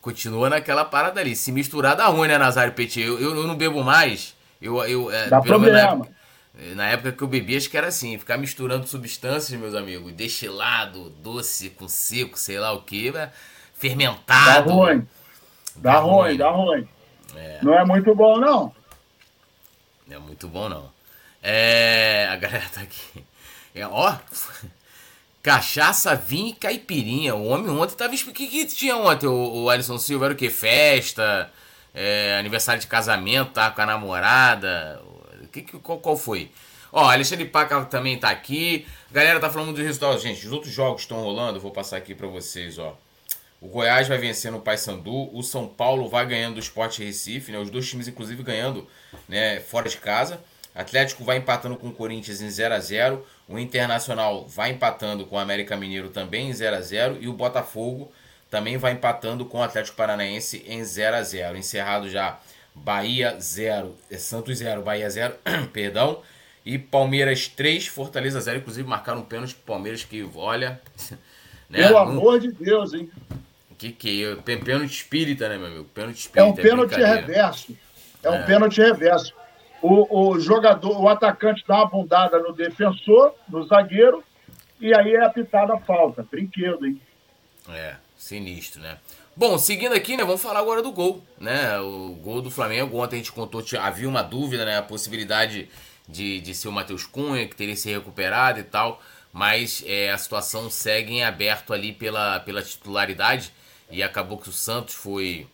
continua naquela parada ali. Se misturar dá ruim, né, Nazário Petit? Eu, eu, eu não bebo mais. Eu, eu, é, dá problema. Na época, na época, que eu bebia, acho que era assim, ficar misturando substâncias, meus amigos, destilado, doce com seco, sei lá o que, né? fermentado. Dá ruim. Dá, dá ruim, ruim, dá ruim. É. Não é muito bom, não. Não é muito bom, não. É. A galera tá aqui. É, ó. Cachaça, vinho e caipirinha. O homem ontem tava. O que, que tinha ontem, o, o Alisson Silva? Era o quê? Festa? É, aniversário de casamento, tá? Com a namorada? Que, que, qual, qual foi? Ó, Alexandre Paca também tá aqui. galera tá falando dos resultados. Gente, os outros jogos estão rolando. Vou passar aqui para vocês, ó. O Goiás vai vencendo o Paysandu. O São Paulo vai ganhando do Sport Recife, né? Os dois times, inclusive, ganhando né, fora de casa. Atlético vai empatando com o Corinthians em 0 a 0 O Internacional vai empatando com o América Mineiro também em 0 a 0 E o Botafogo também vai empatando com o Atlético Paranaense em 0 a 0 Encerrado já Bahia 0, é, Santos 0, Bahia 0, perdão. E Palmeiras 3, Fortaleza 0. Inclusive marcaram um pênalti pro Palmeiras que, olha. Né, Pelo amor de Deus, hein? Que que é? Pênalti espírita, né, meu amigo? Pênalti espírita. É um pênalti é reverso. É um é. pênalti reverso o, o jogador, o atacante dá uma bundada no defensor, no zagueiro, e aí é apitada a falta. Brinquedo, hein? É, sinistro, né? Bom, seguindo aqui, né, vamos falar agora do gol, né? O gol do Flamengo, ontem a gente contou, havia uma dúvida, né? A possibilidade de, de ser o Matheus Cunha, que teria se recuperado e tal, mas é, a situação segue em aberto ali pela, pela titularidade e acabou que o Santos foi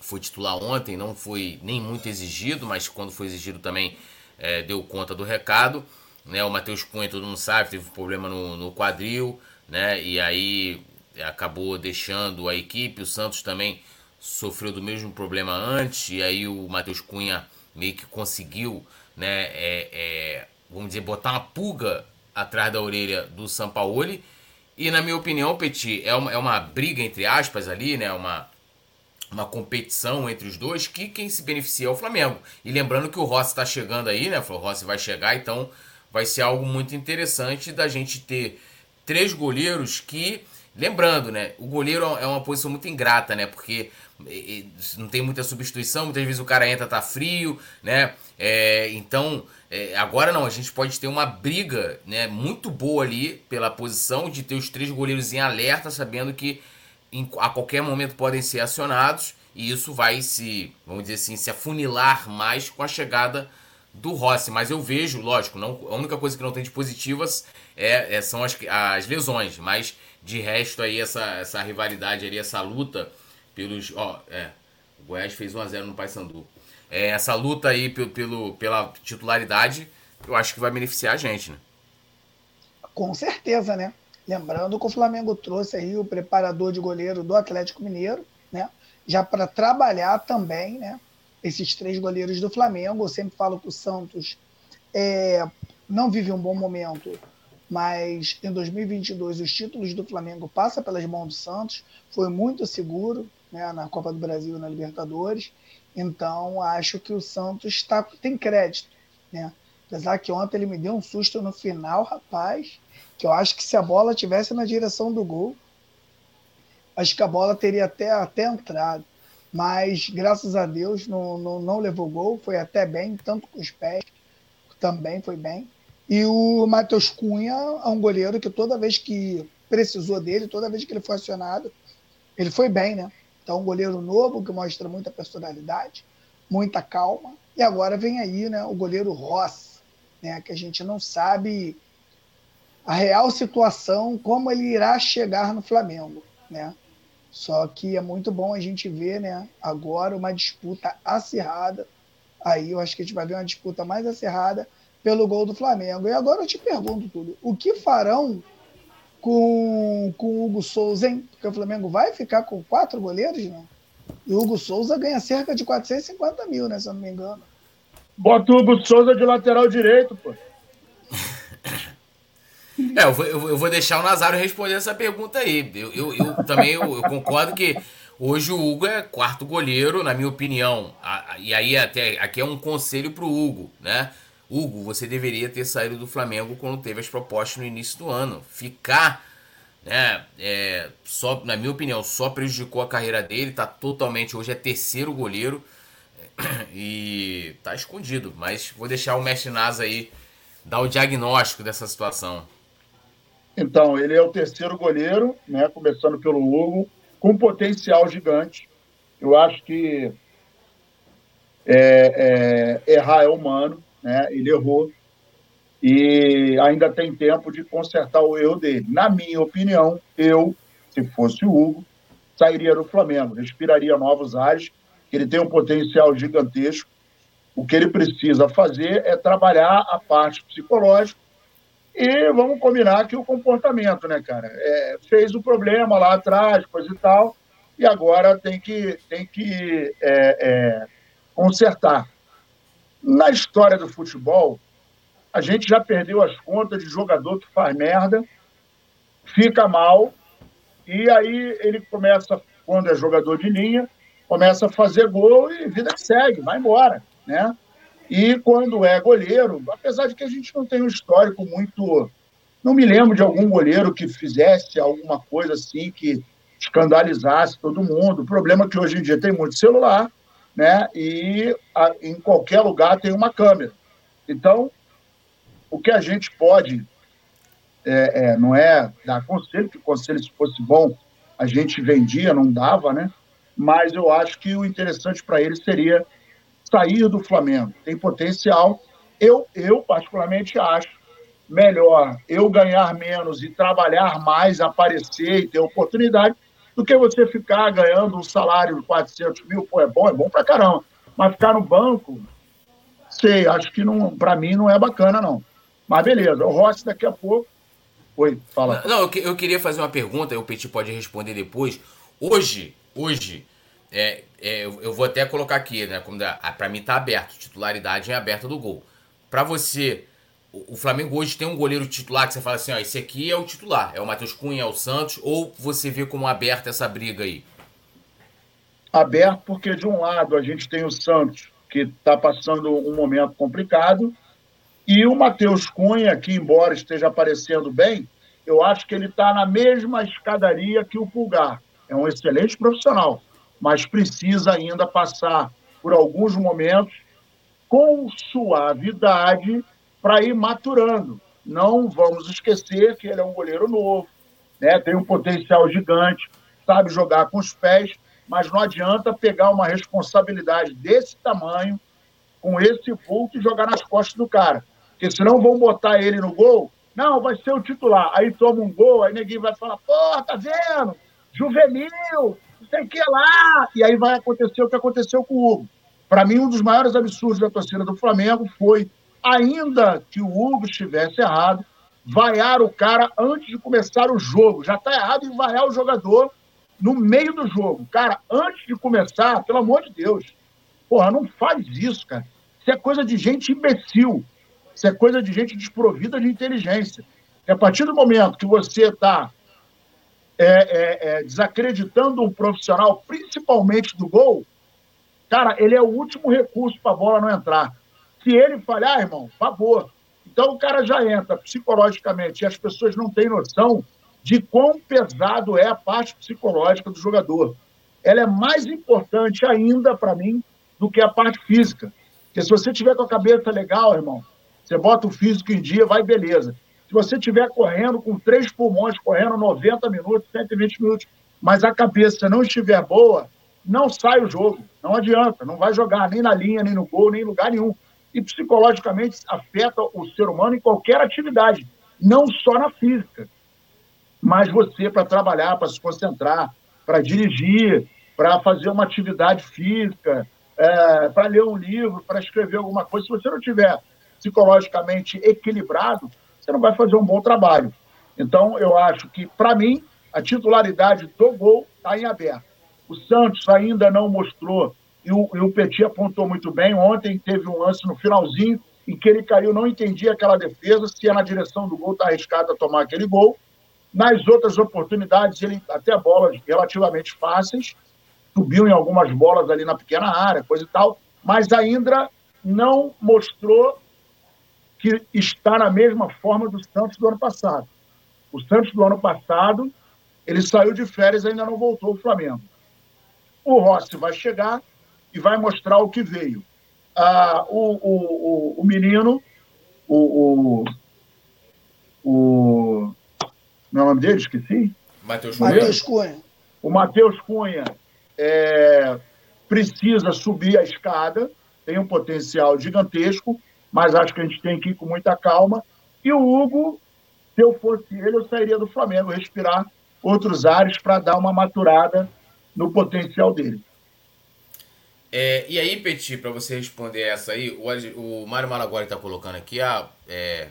foi titular ontem, não foi nem muito exigido, mas quando foi exigido também é, deu conta do recado. Né? O Matheus Cunha, todo mundo sabe, teve um problema no, no quadril, né? E aí acabou deixando a equipe. O Santos também sofreu do mesmo problema antes, e aí o Matheus Cunha meio que conseguiu, né? É, é, vamos dizer, botar uma pulga atrás da orelha do Sampaoli. E na minha opinião, Petit, é uma, é uma briga entre aspas ali, né? Uma, uma competição entre os dois que quem se beneficia é o Flamengo. E lembrando que o Rossi está chegando aí, né? O Rossi vai chegar, então vai ser algo muito interessante da gente ter três goleiros que. Lembrando, né? O goleiro é uma posição muito ingrata, né? Porque não tem muita substituição, muitas vezes o cara entra, tá frio, né? É, então, é, agora não, a gente pode ter uma briga né, muito boa ali pela posição de ter os três goleiros em alerta, sabendo que em, a qualquer momento podem ser acionados e isso vai se, vamos dizer assim, se afunilar mais com a chegada do Rossi. Mas eu vejo, lógico, não, a única coisa que não tem de positivas é, é são as, as lesões, mas de resto aí essa, essa rivalidade ali, essa luta pelos. Ó, é. O Goiás fez 1x0 no Paysandu. É, essa luta aí pelo, pelo, pela titularidade, eu acho que vai beneficiar a gente, né? Com certeza, né? Lembrando que o Flamengo trouxe aí o preparador de goleiro do Atlético Mineiro, né? Já para trabalhar também, né? Esses três goleiros do Flamengo. Eu sempre falo que o Santos é, não vive um bom momento, mas em 2022 os títulos do Flamengo passam pelas mãos do Santos. Foi muito seguro né, na Copa do Brasil e na Libertadores. Então acho que o Santos tá, tem crédito, né? Apesar que ontem ele me deu um susto no final, rapaz que eu acho que se a bola tivesse na direção do gol, acho que a bola teria até, até entrado. Mas, graças a Deus, não, não, não levou gol, foi até bem, tanto com os pés, também foi bem. E o Matheus Cunha é um goleiro que toda vez que precisou dele, toda vez que ele foi acionado, ele foi bem, né? Então, um goleiro novo que mostra muita personalidade, muita calma. E agora vem aí, né, o goleiro Ross, né, que a gente não sabe a real situação, como ele irá chegar no Flamengo, né? Só que é muito bom a gente ver, né, agora uma disputa acirrada. Aí eu acho que a gente vai ver uma disputa mais acirrada pelo gol do Flamengo. E agora eu te pergunto tudo, o que farão com, com o Hugo Souza, hein? Porque o Flamengo vai ficar com quatro goleiros, né? E o Hugo Souza ganha cerca de 450 mil, né, se eu não me engano. Bota o Hugo Souza de lateral direito, pô. É, eu vou, eu vou deixar o Nazário responder essa pergunta aí. Eu, eu, eu também eu, eu, concordo que hoje o Hugo é quarto goleiro, na minha opinião. E aí até aqui é um conselho pro Hugo, né? Hugo, você deveria ter saído do Flamengo quando teve as propostas no início do ano. Ficar, né? É, só, na minha opinião, só prejudicou a carreira dele. Tá totalmente hoje é terceiro goleiro e tá escondido. Mas vou deixar o mestre Nasa aí dar o diagnóstico dessa situação. Então, ele é o terceiro goleiro, né, começando pelo Hugo, com potencial gigante. Eu acho que é, é, errar é humano, né? ele errou e ainda tem tempo de consertar o erro dele. Na minha opinião, eu, se fosse o Hugo, sairia do Flamengo, respiraria novos ares, ele tem um potencial gigantesco. O que ele precisa fazer é trabalhar a parte psicológica e vamos combinar que o comportamento, né, cara? É, fez o problema lá atrás, coisa e tal, e agora tem que, tem que é, é, consertar. Na história do futebol, a gente já perdeu as contas de jogador que faz merda, fica mal, e aí ele começa, quando é jogador de linha, começa a fazer gol e vida que segue, vai embora, né? E quando é goleiro, apesar de que a gente não tem um histórico muito. Não me lembro de algum goleiro que fizesse alguma coisa assim que escandalizasse todo mundo. O problema é que hoje em dia tem muito celular, né? E a, em qualquer lugar tem uma câmera. Então, o que a gente pode é, é, não é dar conselho, que conselho, se fosse bom, a gente vendia, não dava, né? Mas eu acho que o interessante para ele seria sair do Flamengo. Tem potencial. Eu, eu particularmente, acho melhor eu ganhar menos e trabalhar mais, aparecer e ter oportunidade, do que você ficar ganhando um salário de 400 mil. Pô, é bom, é bom pra caramba. Mas ficar no banco, sei, acho que não, pra mim não é bacana, não. Mas beleza, o Rossi daqui a pouco. Oi, fala. Não, eu, eu queria fazer uma pergunta, o Petit pode responder depois. Hoje, hoje, é, é, eu vou até colocar aqui, né? Como para mim tá aberto, titularidade é aberta do gol. Para você, o, Flamengo hoje tem um goleiro titular que você fala assim, ó, esse aqui é o titular, é o Matheus Cunha, é o Santos, ou você vê como aberta essa briga aí? Aberto porque de um lado a gente tem o Santos que está passando um momento complicado e o Matheus Cunha que embora esteja aparecendo bem, eu acho que ele está na mesma escadaria que o Pulgar. É um excelente profissional mas precisa ainda passar por alguns momentos com suavidade para ir maturando. Não vamos esquecer que ele é um goleiro novo, né? tem um potencial gigante, sabe jogar com os pés, mas não adianta pegar uma responsabilidade desse tamanho, com esse vulto, e jogar nas costas do cara. Porque senão vão botar ele no gol Não, vai ser o titular. Aí toma um gol, aí ninguém vai falar, porra, tá vendo? Juvenil, não sei o que lá. E aí vai acontecer o que aconteceu com o Hugo. Para mim, um dos maiores absurdos da torcida do Flamengo foi, ainda que o Hugo estivesse errado, vaiar o cara antes de começar o jogo. Já está errado em vaiar o jogador no meio do jogo. Cara, antes de começar, pelo amor de Deus, porra, não faz isso, cara. Isso é coisa de gente imbecil. Isso é coisa de gente desprovida de inteligência. E a partir do momento que você está é, é, é, desacreditando um profissional, principalmente do gol, cara, ele é o último recurso para a bola não entrar. Se ele falhar, irmão, favor. Então o cara já entra psicologicamente e as pessoas não têm noção de quão pesado é a parte psicológica do jogador. Ela é mais importante ainda para mim do que a parte física. Porque se você tiver com a cabeça legal, irmão, você bota o físico em dia, vai beleza. Se você estiver correndo com três pulmões, correndo 90 minutos, 120 minutos, mas a cabeça não estiver boa, não sai o jogo. Não adianta, não vai jogar nem na linha, nem no gol, nem em lugar nenhum. E psicologicamente afeta o ser humano em qualquer atividade, não só na física. Mas você, para trabalhar, para se concentrar, para dirigir, para fazer uma atividade física, é, para ler um livro, para escrever alguma coisa, se você não tiver psicologicamente equilibrado, você não vai fazer um bom trabalho. Então, eu acho que, para mim, a titularidade do gol está em aberto. O Santos ainda não mostrou, e o, e o Petit apontou muito bem. Ontem teve um lance no finalzinho em que ele caiu, não entendia aquela defesa, se é na direção do gol, está arriscado a tomar aquele gol. Nas outras oportunidades, ele até bolas relativamente fáceis, subiu em algumas bolas ali na pequena área, coisa e tal, mas ainda não mostrou que está na mesma forma do Santos do ano passado. O Santos do ano passado, ele saiu de férias e ainda não voltou ao Flamengo. O Rossi vai chegar e vai mostrar o que veio. Ah, o, o, o, o menino, o, o, o. Não é o nome dele? Esqueci? Matheus Cunha. Mateus Cunha. O Matheus Cunha é, precisa subir a escada, tem um potencial gigantesco, mas acho que a gente tem que ir com muita calma. E o Hugo, se eu fosse ele, eu sairia do Flamengo, respirar outros ares para dar uma maturada no potencial dele. É, e aí, Petit, para você responder essa aí, o, o Mário Malagori está colocando aqui, ah, é,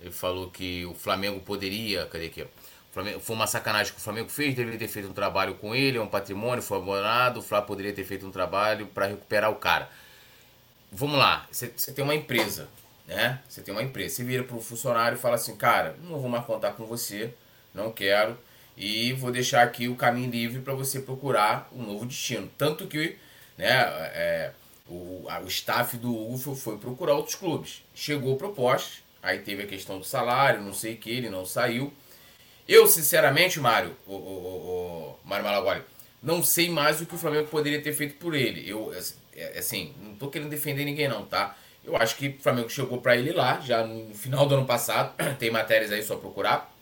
ele falou que o Flamengo poderia, cadê aqui? Flamengo, foi uma sacanagem que o Flamengo fez, deveria ter feito um trabalho com ele, é um patrimônio, foi abandonado, o Flá poderia ter feito um trabalho para recuperar o cara vamos lá, você, tem uma empresa, né? Você tem uma empresa, você vira para o funcionário e fala assim, cara, não vou mais contar com você, não quero, e vou deixar aqui o caminho livre para você procurar um novo destino. Tanto que né, é, o, a, o staff do Hugo foi, procurar outros clubes. Chegou proposta, aí teve a questão do salário, não sei o que, ele não saiu. Eu, sinceramente, Mário, o, o, o, Mário Malagoli, não sei mais o que o Flamengo poderia ter feito por ele. Eu, é, assim, não tô querendo defender ninguém não, tá? Eu acho que o Flamengo chegou para ele lá, já no final do ano passado, tem matérias aí só procurar.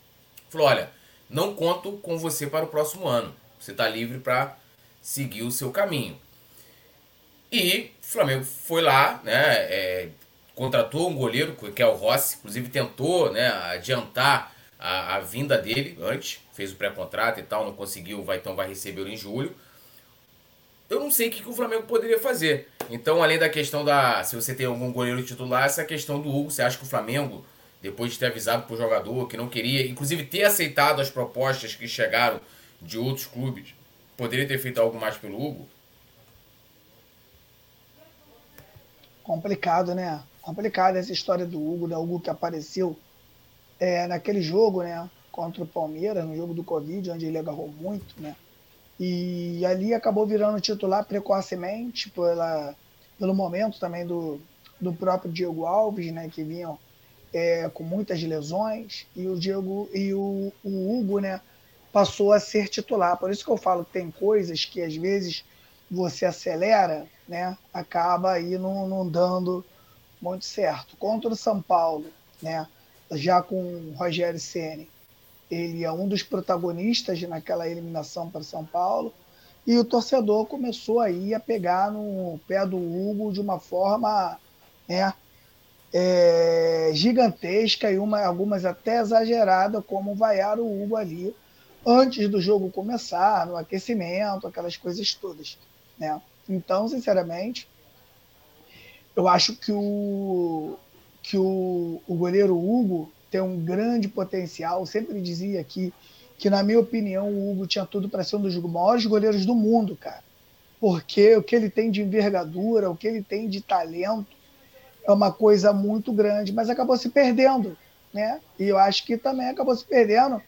Falou, olha, não conto com você para o próximo ano. Você tá livre para seguir o seu caminho. E o Flamengo foi lá, né? É, contratou um goleiro, que é o Rossi, inclusive tentou né, adiantar a, a vinda dele antes, fez o pré-contrato e tal, não conseguiu, vai, então vai recebê-lo em julho eu não sei o que, que o Flamengo poderia fazer. Então, além da questão da. Se você tem algum goleiro titular, essa questão do Hugo, você acha que o Flamengo, depois de ter avisado pro jogador que não queria, inclusive ter aceitado as propostas que chegaram de outros clubes, poderia ter feito algo mais pelo Hugo? Complicado, né? Complicado essa história do Hugo, da Hugo que apareceu é, naquele jogo, né? Contra o Palmeiras, no jogo do Covid, onde ele agarrou muito, né? E ali acabou virando titular precocemente pela, pelo momento também do, do próprio Diego Alves, né, que vinham é, com muitas lesões, e o Diego e o, o Hugo, né, passou a ser titular. Por isso que eu falo que tem coisas que às vezes você acelera, né, acaba aí não, não dando muito certo. Contra o São Paulo, né, já com o Rogério Ceni, ele é um dos protagonistas naquela eliminação para São Paulo. E o torcedor começou aí a pegar no pé do Hugo de uma forma né, é, gigantesca e uma, algumas até exageradas, como vaiar o Hugo ali antes do jogo começar, no aquecimento, aquelas coisas todas. Né? Então, sinceramente, eu acho que o, que o, o goleiro Hugo tem um grande potencial. Eu sempre dizia aqui que, na minha opinião, o Hugo tinha tudo para ser um dos maiores goleiros do mundo, cara. Porque o que ele tem de envergadura, o que ele tem de talento, é uma coisa muito grande, mas acabou se perdendo, né? E eu acho que também acabou se perdendo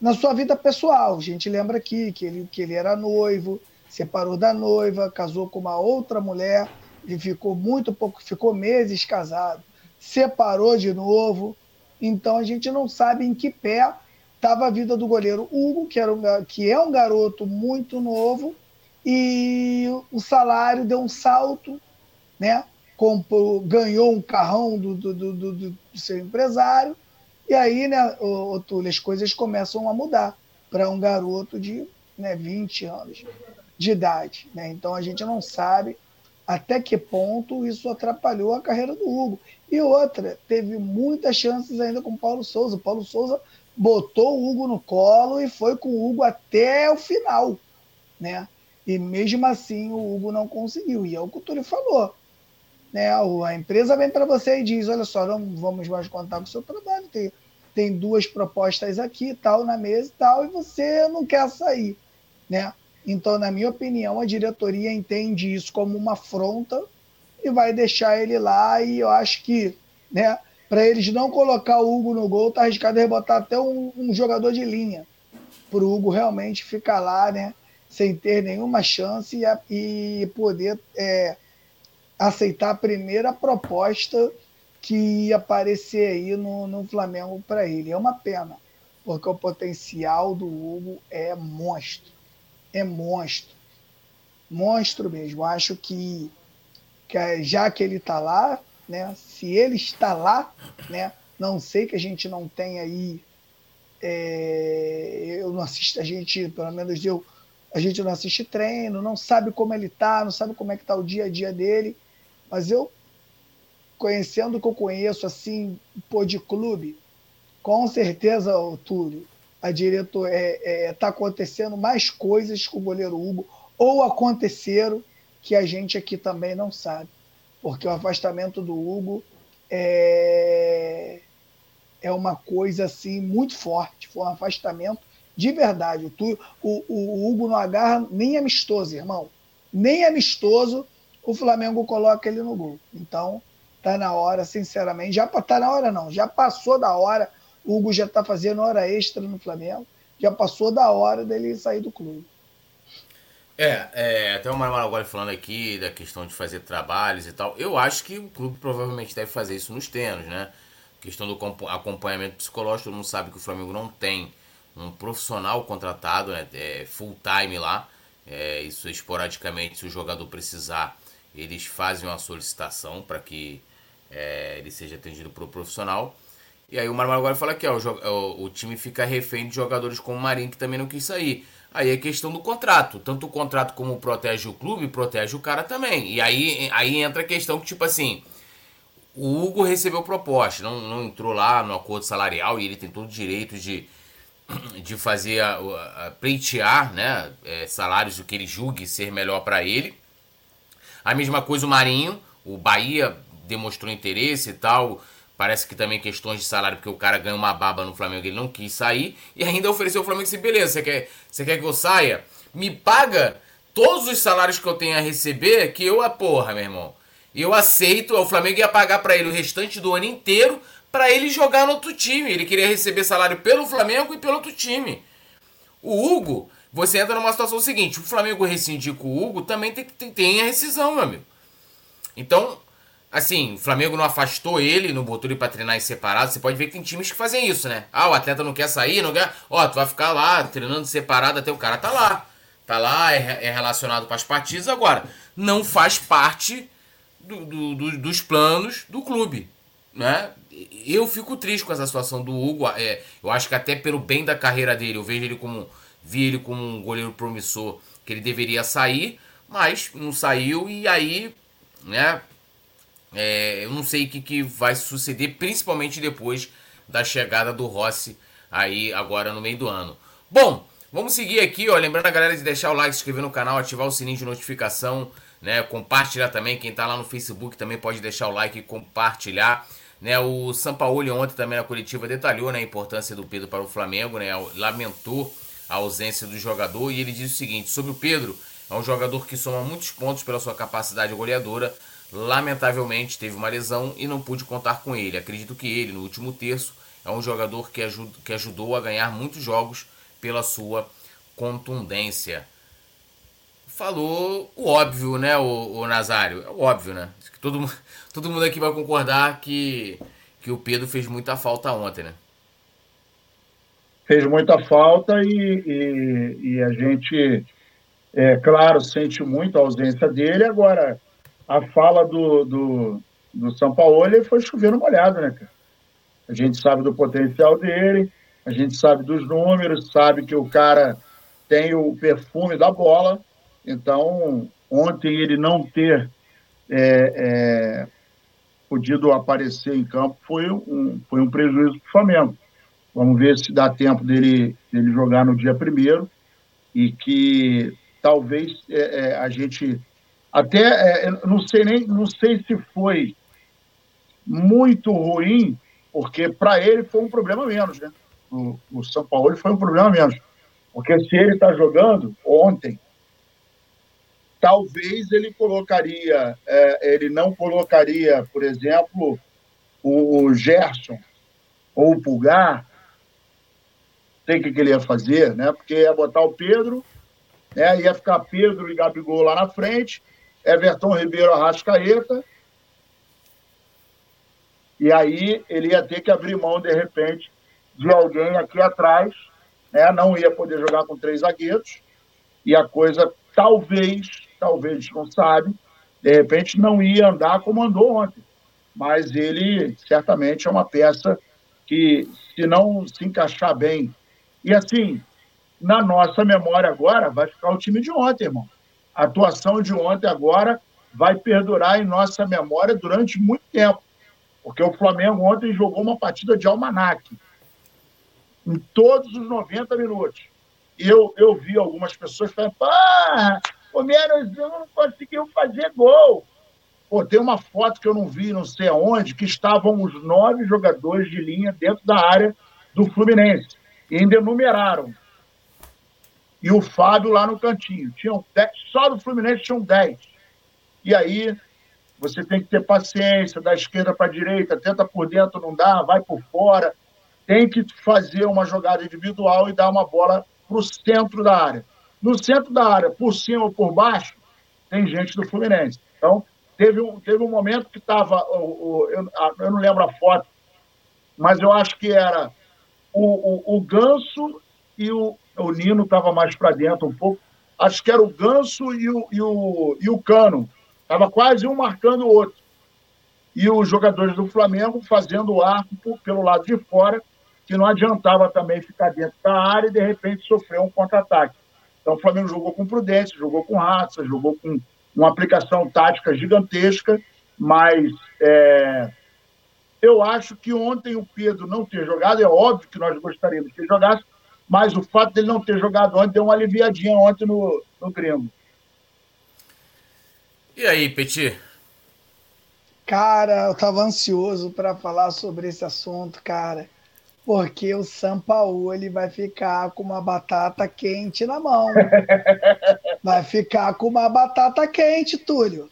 na sua vida pessoal. A gente lembra aqui que ele, que ele era noivo, separou da noiva, casou com uma outra mulher, e ficou muito pouco, ficou meses casado, separou de novo. Então a gente não sabe em que pé estava a vida do goleiro Hugo, que, era um, que é um garoto muito novo, e o salário deu um salto, né? Comprou, ganhou um carrão do, do, do, do, seu empresário, e aí, né, as coisas começam a mudar para um garoto de né, 20 anos de idade. Né? Então a gente não sabe até que ponto isso atrapalhou a carreira do Hugo. E outra, teve muitas chances ainda com o Paulo Souza. O Paulo Souza botou o Hugo no colo e foi com o Hugo até o final, né? E mesmo assim o Hugo não conseguiu. E é o que o Túlio falou. Né? A empresa vem para você e diz: olha só, não vamos mais contar com o seu trabalho. Tem, tem duas propostas aqui, tal, na mesa e tal, e você não quer sair. Né? Então, na minha opinião, a diretoria entende isso como uma afronta e vai deixar ele lá. E eu acho que, né, para eles não colocar o Hugo no gol, tá arriscado rebotar até um, um jogador de linha, para o Hugo realmente ficar lá, né, sem ter nenhuma chance e, e poder é, aceitar a primeira proposta que ia aparecer aí no, no Flamengo para ele. É uma pena, porque o potencial do Hugo é monstro é monstro. Monstro mesmo. Acho que, que já que ele está lá, né? Se ele está lá, né? Não sei que a gente não tem aí. É, eu não assisto, a gente, pelo menos eu, a gente não assiste treino, não sabe como ele está, não sabe como é que está o dia a dia dele. Mas eu, conhecendo o que eu conheço, assim, pô, de clube, com certeza, Túlio, a diretor está é, é, tá acontecendo mais coisas com o goleiro Hugo, ou aconteceram que a gente aqui também não sabe. Porque o afastamento do Hugo é, é uma coisa assim muito forte. Foi um afastamento de verdade. O, o, o Hugo não agarra nem amistoso, irmão. Nem amistoso o Flamengo coloca ele no gol. Então, tá na hora, sinceramente. Já tá na hora, não. Já passou da hora Hugo já está fazendo hora extra no Flamengo, já passou da hora dele sair do clube. É, é até o Mário agora falando aqui da questão de fazer trabalhos e tal. Eu acho que o clube provavelmente deve fazer isso nos treinos, né? Questão do acompanhamento psicológico, todo mundo sabe que o Flamengo não tem um profissional contratado, né? É full time lá. É, isso esporadicamente, se o jogador precisar, eles fazem uma solicitação para que é, ele seja atendido por um profissional. E aí o Marmar agora fala que ó, o, o, time fica refém de jogadores como o Marinho, que também não quis sair. Aí é questão do contrato. Tanto o contrato como protege o clube, protege o cara também. E aí, aí entra a questão que, tipo assim, o Hugo recebeu proposta, não, não entrou lá no acordo salarial e ele tem todo o direito de, de fazer a, a, a pleitear né, é, salários do que ele julgue ser melhor para ele. A mesma coisa o Marinho, o Bahia demonstrou interesse e tal. Parece que também questões de salário, porque o cara ganha uma baba no Flamengo, ele não quis sair. E ainda ofereceu ao Flamengo assim: beleza, você quer, você quer que eu saia? Me paga todos os salários que eu tenho a receber, que eu a porra, meu irmão. Eu aceito, o Flamengo ia pagar para ele o restante do ano inteiro para ele jogar no outro time. Ele queria receber salário pelo Flamengo e pelo outro time. O Hugo, você entra numa situação seguinte: o Flamengo rescindir com o Hugo também tem, tem, tem a rescisão, meu amigo. Então, Assim, o Flamengo não afastou ele, não botou ele pra treinar em separado. Você pode ver que tem times que fazem isso, né? Ah, o atleta não quer sair, não quer. Ó, tu vai ficar lá treinando separado até o cara tá lá. Tá lá, é, é relacionado com as partidas. Agora, não faz parte do, do, do, dos planos do clube, né? Eu fico triste com essa situação do Hugo. É, eu acho que até pelo bem da carreira dele, eu vejo ele como. Vi ele como um goleiro promissor que ele deveria sair, mas não saiu e aí, né? É, eu não sei o que, que vai suceder, principalmente depois da chegada do Rossi aí agora no meio do ano. Bom, vamos seguir aqui, ó. Lembrando a galera de deixar o like, se inscrever no canal, ativar o sininho de notificação, né? Compartilhar também. Quem tá lá no Facebook também pode deixar o like e compartilhar. Né, o Sampaoli ontem também na coletiva detalhou né, a importância do Pedro para o Flamengo, né, lamentou a ausência do jogador e ele diz o seguinte: sobre o Pedro, é um jogador que soma muitos pontos pela sua capacidade goleadora. Lamentavelmente teve uma lesão e não pude contar com ele. Acredito que ele, no último terço, é um jogador que, ajud que ajudou a ganhar muitos jogos pela sua contundência. Falou o óbvio, né, o, o Nazário? É óbvio, né? Todo, todo mundo aqui vai concordar que, que o Pedro fez muita falta ontem, né? Fez muita falta e, e, e a gente, é claro, sente muito a ausência dele. Agora, a fala do, do, do São Paulo foi chovendo molhado, né, cara? A gente sabe do potencial dele, a gente sabe dos números, sabe que o cara tem o perfume da bola. Então, ontem ele não ter é, é, podido aparecer em campo foi um, foi um prejuízo para o Flamengo. Vamos ver se dá tempo dele, dele jogar no dia primeiro e que talvez é, é a gente até é, não sei nem não sei se foi muito ruim porque para ele foi um problema menos, né? O, o São Paulo foi um problema menos, porque se ele está jogando ontem talvez ele colocaria, é, ele não colocaria, por exemplo, o Gerson ou o Pulgar, sei o que, que ele ia fazer, né? Porque ia botar o Pedro, né? ia ficar Pedro e Gabigol lá na frente, Everton Ribeiro Arrascaeta, e aí ele ia ter que abrir mão, de repente, de alguém aqui atrás, né? não ia poder jogar com três zagueiros, e a coisa talvez talvez não sabe, de repente não ia andar como andou ontem. Mas ele certamente é uma peça que, se não se encaixar bem. E assim, na nossa memória agora, vai ficar o time de ontem, irmão. A atuação de ontem agora vai perdurar em nossa memória durante muito tempo. Porque o Flamengo ontem jogou uma partida de almanaque. Em todos os 90 minutos. Eu, eu vi algumas pessoas falando, pá, o menos não conseguiu fazer gol. Pô, tem uma foto que eu não vi, não sei aonde, que estavam os nove jogadores de linha dentro da área do Fluminense. E ainda enumeraram. E o Fábio lá no cantinho. Tinham só do Fluminense tinham dez. E aí você tem que ter paciência, da esquerda para a direita, tenta por dentro, não dá, vai por fora. Tem que fazer uma jogada individual e dar uma bola para o centro da área. No centro da área, por cima ou por baixo, tem gente do Fluminense. Então, teve um, teve um momento que estava. Eu, eu não lembro a foto, mas eu acho que era o, o, o Ganso e o, o Nino estava mais para dentro um pouco. Acho que era o Ganso e o, e o, e o Cano. Estava quase um marcando o outro. E os jogadores do Flamengo fazendo o arco pelo lado de fora, que não adiantava também ficar dentro da área e de repente sofrer um contra-ataque. Então o Flamengo jogou com prudência, jogou com raça, jogou com uma aplicação tática gigantesca, mas é, eu acho que ontem o Pedro não ter jogado, é óbvio que nós gostaríamos que ele jogasse, mas o fato dele não ter jogado ontem deu uma aliviadinha ontem no, no Grêmio. E aí, Petit? Cara, eu tava ansioso para falar sobre esse assunto, cara porque o Sampaoli vai ficar com uma batata quente na mão. Vai ficar com uma batata quente, Túlio.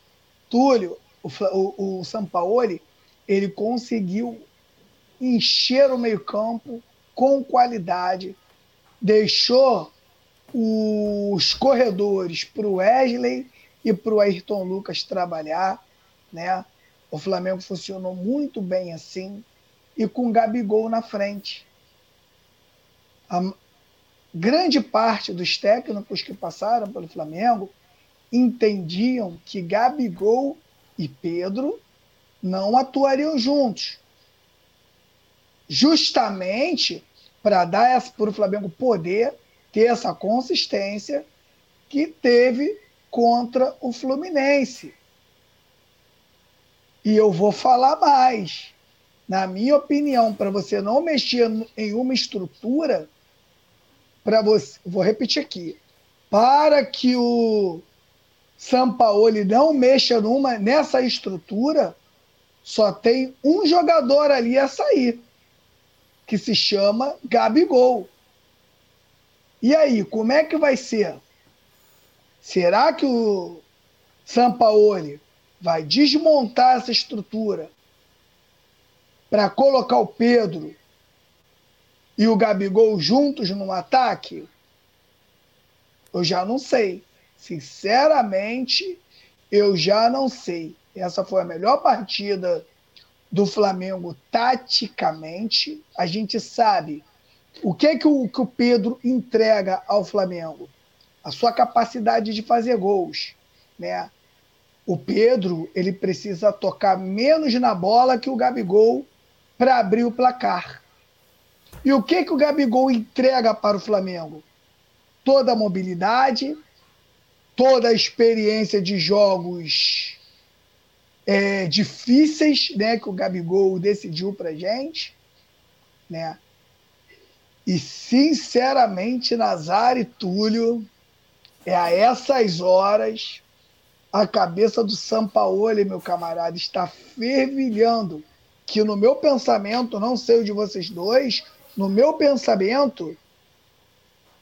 Túlio, o, o, o Sampaoli, ele conseguiu encher o meio-campo com qualidade, deixou os corredores para o Wesley e para o Ayrton Lucas trabalhar, né? O Flamengo funcionou muito bem assim e com Gabigol na frente. A grande parte dos técnicos que passaram pelo Flamengo entendiam que Gabigol e Pedro não atuariam juntos. Justamente para dar para o Flamengo poder ter essa consistência que teve contra o Fluminense. E eu vou falar mais. Na minha opinião, para você não mexer em uma estrutura, para você, vou repetir aqui, para que o Sampaoli não mexa numa, nessa estrutura, só tem um jogador ali a sair, que se chama Gabigol. E aí, como é que vai ser? Será que o Sampaoli vai desmontar essa estrutura para colocar o Pedro e o Gabigol juntos no ataque? Eu já não sei. Sinceramente, eu já não sei. Essa foi a melhor partida do Flamengo taticamente. A gente sabe o que, que, o, que o Pedro entrega ao Flamengo a sua capacidade de fazer gols, né? O Pedro, ele precisa tocar menos na bola que o Gabigol para abrir o placar. E o que que o Gabigol entrega para o Flamengo? Toda a mobilidade, toda a experiência de jogos é, difíceis, né, que o Gabigol decidiu para gente, né? E sinceramente, Nazar e Túlio, é a essas horas a cabeça do Sampaoli, meu camarada, está fervilhando. Que no meu pensamento, não sei o de vocês dois, no meu pensamento,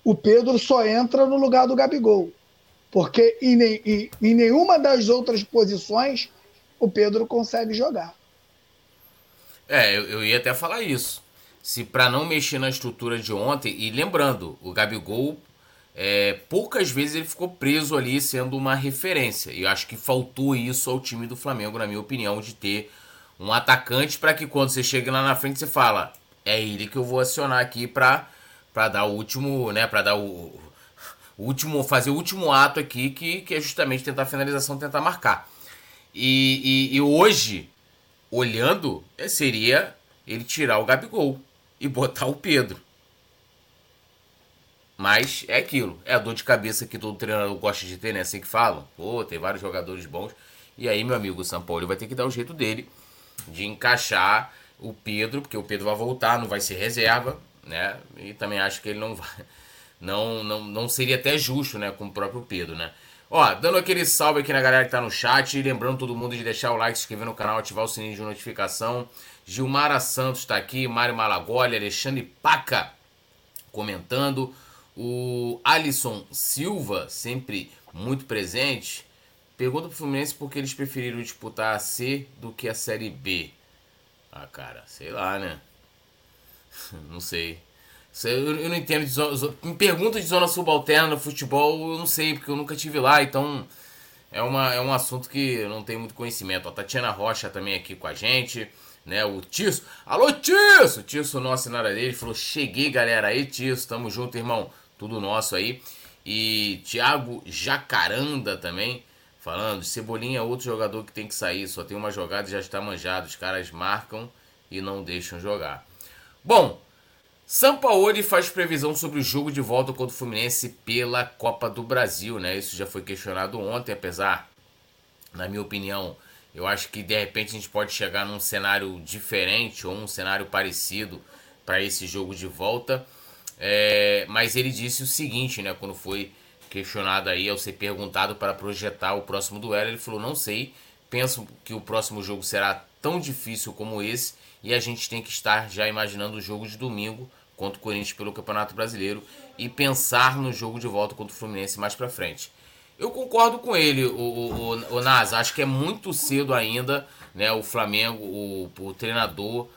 o Pedro só entra no lugar do Gabigol. Porque em, em, em nenhuma das outras posições o Pedro consegue jogar. É, eu, eu ia até falar isso. Se para não mexer na estrutura de ontem, e lembrando, o Gabigol é, poucas vezes ele ficou preso ali sendo uma referência. E eu acho que faltou isso ao time do Flamengo, na minha opinião, de ter um atacante para que quando você chega lá na frente você fala, é ele que eu vou acionar aqui para para dar o último, né, para dar o, o, último, fazer o último ato aqui que, que é justamente tentar a finalização, tentar marcar. E, e, e hoje, olhando, seria ele tirar o Gabigol e botar o Pedro. Mas é aquilo, é a dor de cabeça que todo treinador gosta de ter, né? Assim que falam. Pô, tem vários jogadores bons. E aí, meu amigo, o São Paulo vai ter que dar o jeito dele de encaixar o Pedro, porque o Pedro vai voltar, não vai ser reserva, né? E também acho que ele não vai. Não, não, não seria até justo, né? Com o próprio Pedro, né? Ó, dando aquele salve aqui na galera que tá no chat. E lembrando todo mundo de deixar o like, se inscrever no canal, ativar o sininho de notificação. Gilmara Santos tá aqui, Mário Malagoli, Alexandre Paca comentando. O Alisson Silva, sempre muito presente, pergunta pro Fluminense por que eles preferiram disputar a C do que a Série B. Ah, cara, sei lá, né? não sei. Eu não entendo de zona, Me pergunta de zona subalterna no futebol, eu não sei, porque eu nunca tive lá, então é, uma, é um assunto que eu não tenho muito conhecimento. A Tatiana Rocha também aqui com a gente, né? O Tisso. Alô, Tisso! Tisso, nosso nada dele, falou: Cheguei, galera. Aí, Tisso, tamo junto, irmão tudo nosso aí. E Thiago Jacaranda também, falando, Cebolinha é outro jogador que tem que sair, só tem uma jogada e já está manjado. Os caras marcam e não deixam jogar. Bom, Sampaoli faz previsão sobre o jogo de volta contra o Fluminense pela Copa do Brasil, né? Isso já foi questionado ontem, apesar, na minha opinião, eu acho que de repente a gente pode chegar num cenário diferente ou um cenário parecido para esse jogo de volta. É, mas ele disse o seguinte, né? Quando foi questionado aí, ao ser perguntado para projetar o próximo duelo, ele falou: Não sei, penso que o próximo jogo será tão difícil como esse e a gente tem que estar já imaginando o jogo de domingo contra o Corinthians pelo Campeonato Brasileiro e pensar no jogo de volta contra o Fluminense mais para frente. Eu concordo com ele, o, o, o, Nas. Acho que é muito cedo ainda, né? O Flamengo, o, o treinador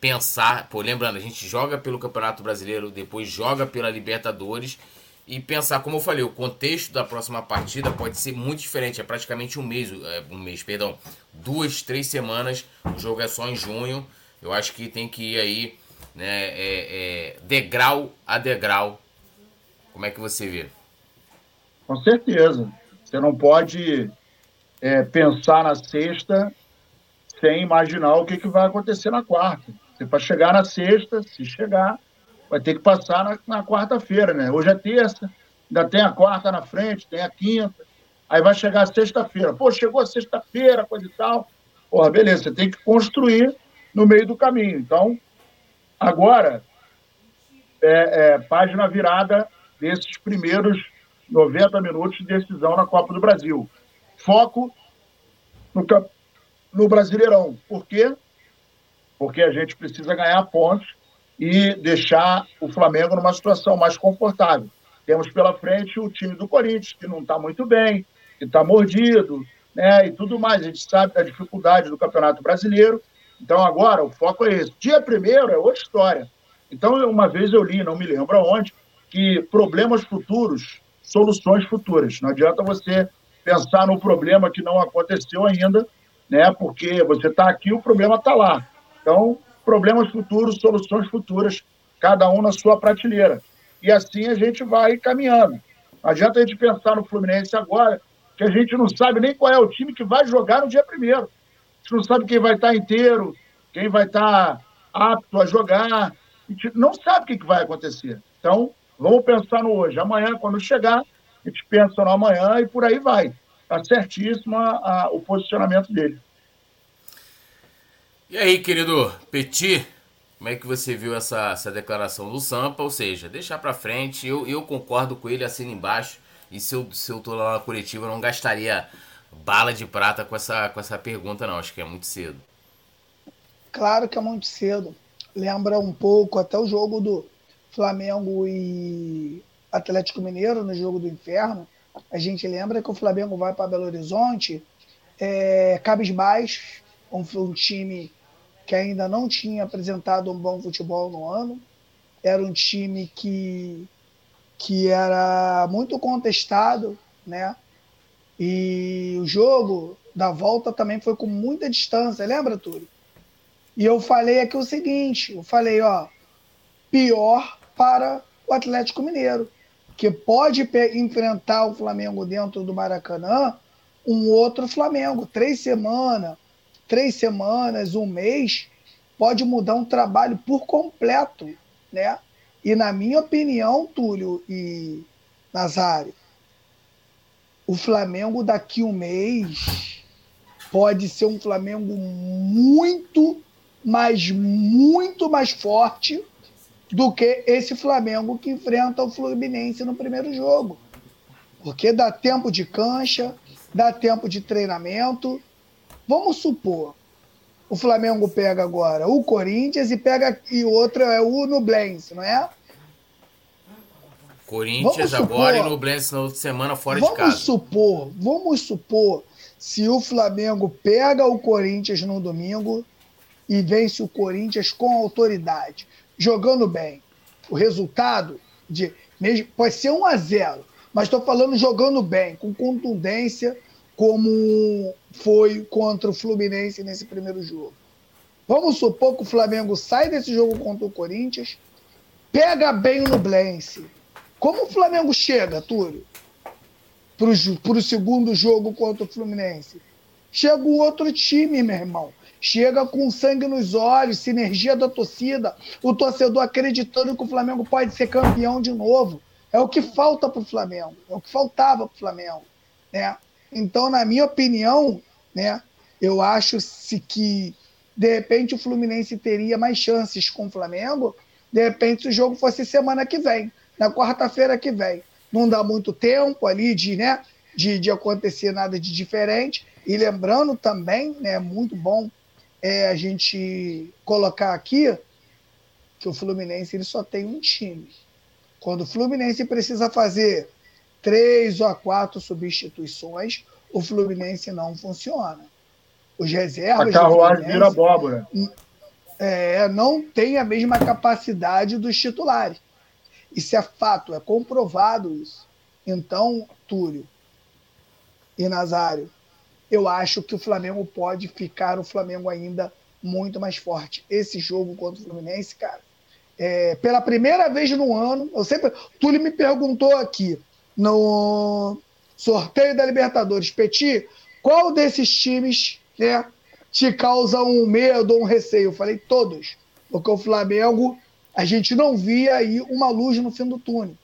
pensar, pô, lembrando, a gente joga pelo Campeonato Brasileiro, depois joga pela Libertadores e pensar, como eu falei, o contexto da próxima partida pode ser muito diferente, é praticamente um mês, é, um mês, perdão, duas, três semanas, o jogo é só em junho, eu acho que tem que ir aí, né, é, é, degrau a degrau, como é que você vê? Com certeza, você não pode é, pensar na sexta sem imaginar o que, que vai acontecer na quarta. Você para chegar na sexta, se chegar, vai ter que passar na, na quarta-feira, né? Hoje é terça, ainda tem a quarta na frente, tem a quinta, aí vai chegar a sexta-feira. Pô, chegou a sexta-feira, coisa e tal. Porra, beleza, você tem que construir no meio do caminho. Então, agora, é, é, página virada desses primeiros 90 minutos de decisão na Copa do Brasil. Foco no, no Brasileirão. Por quê? Porque a gente precisa ganhar pontos e deixar o Flamengo numa situação mais confortável. Temos pela frente o time do Corinthians, que não está muito bem, que está mordido, né, e tudo mais. A gente sabe da dificuldade do Campeonato Brasileiro. Então, agora, o foco é esse. Dia primeiro é outra história. Então, uma vez eu li, não me lembro aonde, que problemas futuros, soluções futuras. Não adianta você pensar no problema que não aconteceu ainda, né? Porque você está aqui, o problema está lá. Então, problemas futuros, soluções futuras, cada um na sua prateleira. E assim a gente vai caminhando. Não adianta a gente pensar no Fluminense agora, que a gente não sabe nem qual é o time que vai jogar no dia primeiro. Gente não sabe quem vai estar inteiro, quem vai estar apto a jogar. A gente não sabe o que vai acontecer. Então, vamos pensar no hoje. Amanhã, quando chegar, a gente pensa no amanhã e por aí vai. Está certíssimo a, a, o posicionamento dele. E aí, querido Petit, como é que você viu essa, essa declaração do Sampa? Ou seja, deixar para frente, eu, eu concordo com ele, assino embaixo. E se eu, se eu tô lá na coletiva, eu não gastaria bala de prata com essa, com essa pergunta, não. Acho que é muito cedo. Claro que é muito cedo. Lembra um pouco até o jogo do Flamengo e Atlético Mineiro, no jogo do inferno. A gente lembra que o Flamengo vai para Belo Horizonte, é, cabisbaixo, um, um time que ainda não tinha apresentado um bom futebol no ano. Era um time que, que era muito contestado, né? E o jogo da volta também foi com muita distância, lembra, Túlio? E eu falei aqui o seguinte: eu falei, ó, pior para o Atlético Mineiro, que pode enfrentar o Flamengo dentro do Maracanã, um outro Flamengo, três semanas, três semanas, um mês, pode mudar um trabalho por completo, né? E na minha opinião, Túlio e Nazário, o Flamengo daqui um mês pode ser um Flamengo muito, mas muito mais forte do que esse Flamengo que enfrenta o Fluminense no primeiro jogo. Porque dá tempo de cancha, dá tempo de treinamento, Vamos supor, o Flamengo pega agora o Corinthians e pega e o outro é o Nublense, não é? Corinthians agora e Nublense na outra semana fora de casa. Vamos supor, vamos supor se o Flamengo pega o Corinthians no domingo e vence o Corinthians com autoridade, jogando bem. O resultado de mesmo pode ser 1 a 0, mas estou falando jogando bem, com contundência, como foi contra o Fluminense nesse primeiro jogo. Vamos supor que o Flamengo sai desse jogo contra o Corinthians, pega bem o Nublense. Como o Flamengo chega, Túlio, para o segundo jogo contra o Fluminense? Chega o outro time, meu irmão. Chega com sangue nos olhos, sinergia da torcida, o torcedor acreditando que o Flamengo pode ser campeão de novo. É o que falta para o Flamengo, é o que faltava para o Flamengo. Né? Então, na minha opinião, né, eu acho se que de repente o Fluminense teria mais chances com o Flamengo, de repente se o jogo fosse semana que vem, na quarta-feira que vem. Não dá muito tempo ali de, né, de, de acontecer nada de diferente. E lembrando também, né, muito bom é, a gente colocar aqui que o Fluminense ele só tem um time. Quando o Fluminense precisa fazer três ou quatro substituições, o Fluminense não funciona. Os reservas. A carruagem vira abóbora. É, não tem a mesma capacidade dos titulares. Isso é fato, é comprovado isso. Então, Túlio e Nazário, eu acho que o Flamengo pode ficar o Flamengo ainda muito mais forte. Esse jogo contra o Fluminense, cara, é, pela primeira vez no ano, eu sempre. Túlio me perguntou aqui no sorteio da Libertadores, Petit, qual desses times né, te causa um medo ou um receio? Eu falei todos, porque o Flamengo, a gente não via aí uma luz no fim do túnel.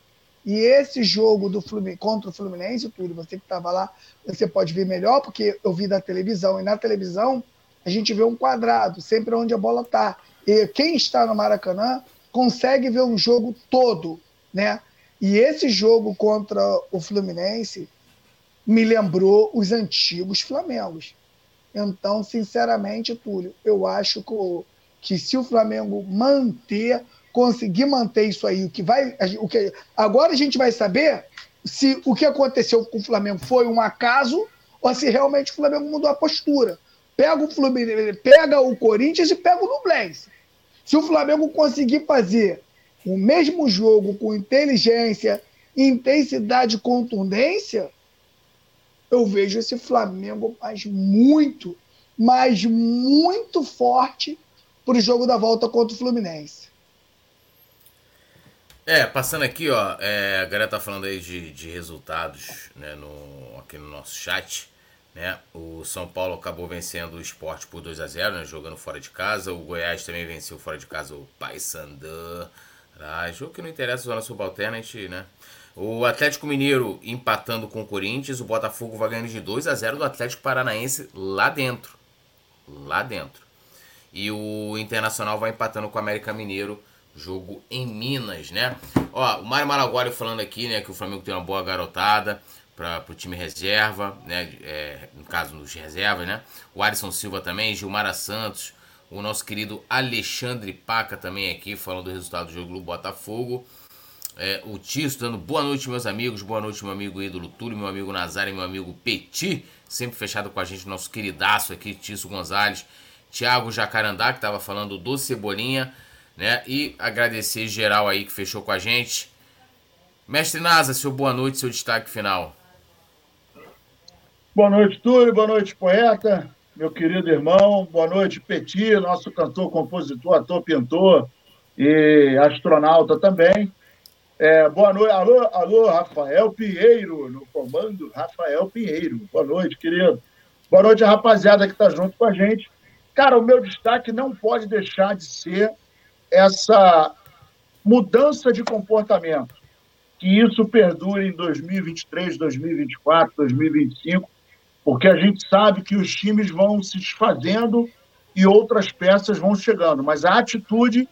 E esse jogo do Fluminense, contra o Fluminense, Túlio, você que estava lá, você pode ver melhor, porque eu vi da televisão, e na televisão a gente vê um quadrado, sempre onde a bola está. E quem está no Maracanã consegue ver um jogo todo, né? E esse jogo contra o Fluminense me lembrou os antigos Flamengos. Então, sinceramente, Túlio, eu acho que, que se o Flamengo manter, conseguir manter isso aí, o que vai. O que, agora a gente vai saber se o que aconteceu com o Flamengo foi um acaso ou se realmente o Flamengo mudou a postura. Pega o Fluminense, pega o Corinthians e pega o Nublense. Se o Flamengo conseguir fazer o mesmo jogo com inteligência, intensidade e contundência, eu vejo esse Flamengo mais muito, mas muito forte para o jogo da volta contra o Fluminense. É, passando aqui, ó, é, a galera tá falando aí de, de resultados né, no, aqui no nosso chat. Né? O São Paulo acabou vencendo o esporte por 2 a 0 né, jogando fora de casa. O Goiás também venceu fora de casa o Paysandu. Ah, jogo que não interessa, zona subalterna, a gente, né? O Atlético Mineiro empatando com o Corinthians, o Botafogo vai ganhando de 2 a 0 do Atlético Paranaense lá dentro. Lá dentro. E o Internacional vai empatando com o América Mineiro, jogo em Minas, né? Ó, o Mário Malaguari falando aqui, né, que o Flamengo tem uma boa garotada para o time reserva, né? É, no caso dos reservas, né? O Alisson Silva também, Gilmara Santos, o nosso querido Alexandre Paca também aqui, falando do resultado do jogo do Botafogo. É, o Tiso dando boa noite, meus amigos. Boa noite, meu amigo ídolo Túlio, meu amigo Nazário, meu amigo Petit. Sempre fechado com a gente, nosso queridaço aqui, Tício Gonzalez. Tiago Jacarandá, que estava falando do Cebolinha, né? E agradecer geral aí que fechou com a gente. Mestre Nasa, seu boa noite, seu destaque final. Boa noite, Túlio. Boa noite, poeta. Meu querido irmão. Boa noite, Petit, nosso cantor, compositor, ator, pintor e astronauta também. É, boa noite. Alô, alô, Rafael Pinheiro, no comando, Rafael Pinheiro. Boa noite, querido. Boa noite, rapaziada que está junto com a gente. Cara, o meu destaque não pode deixar de ser essa mudança de comportamento. Que isso perdure em 2023, 2024, 2025, porque a gente sabe que os times vão se desfazendo e outras peças vão chegando. Mas a atitude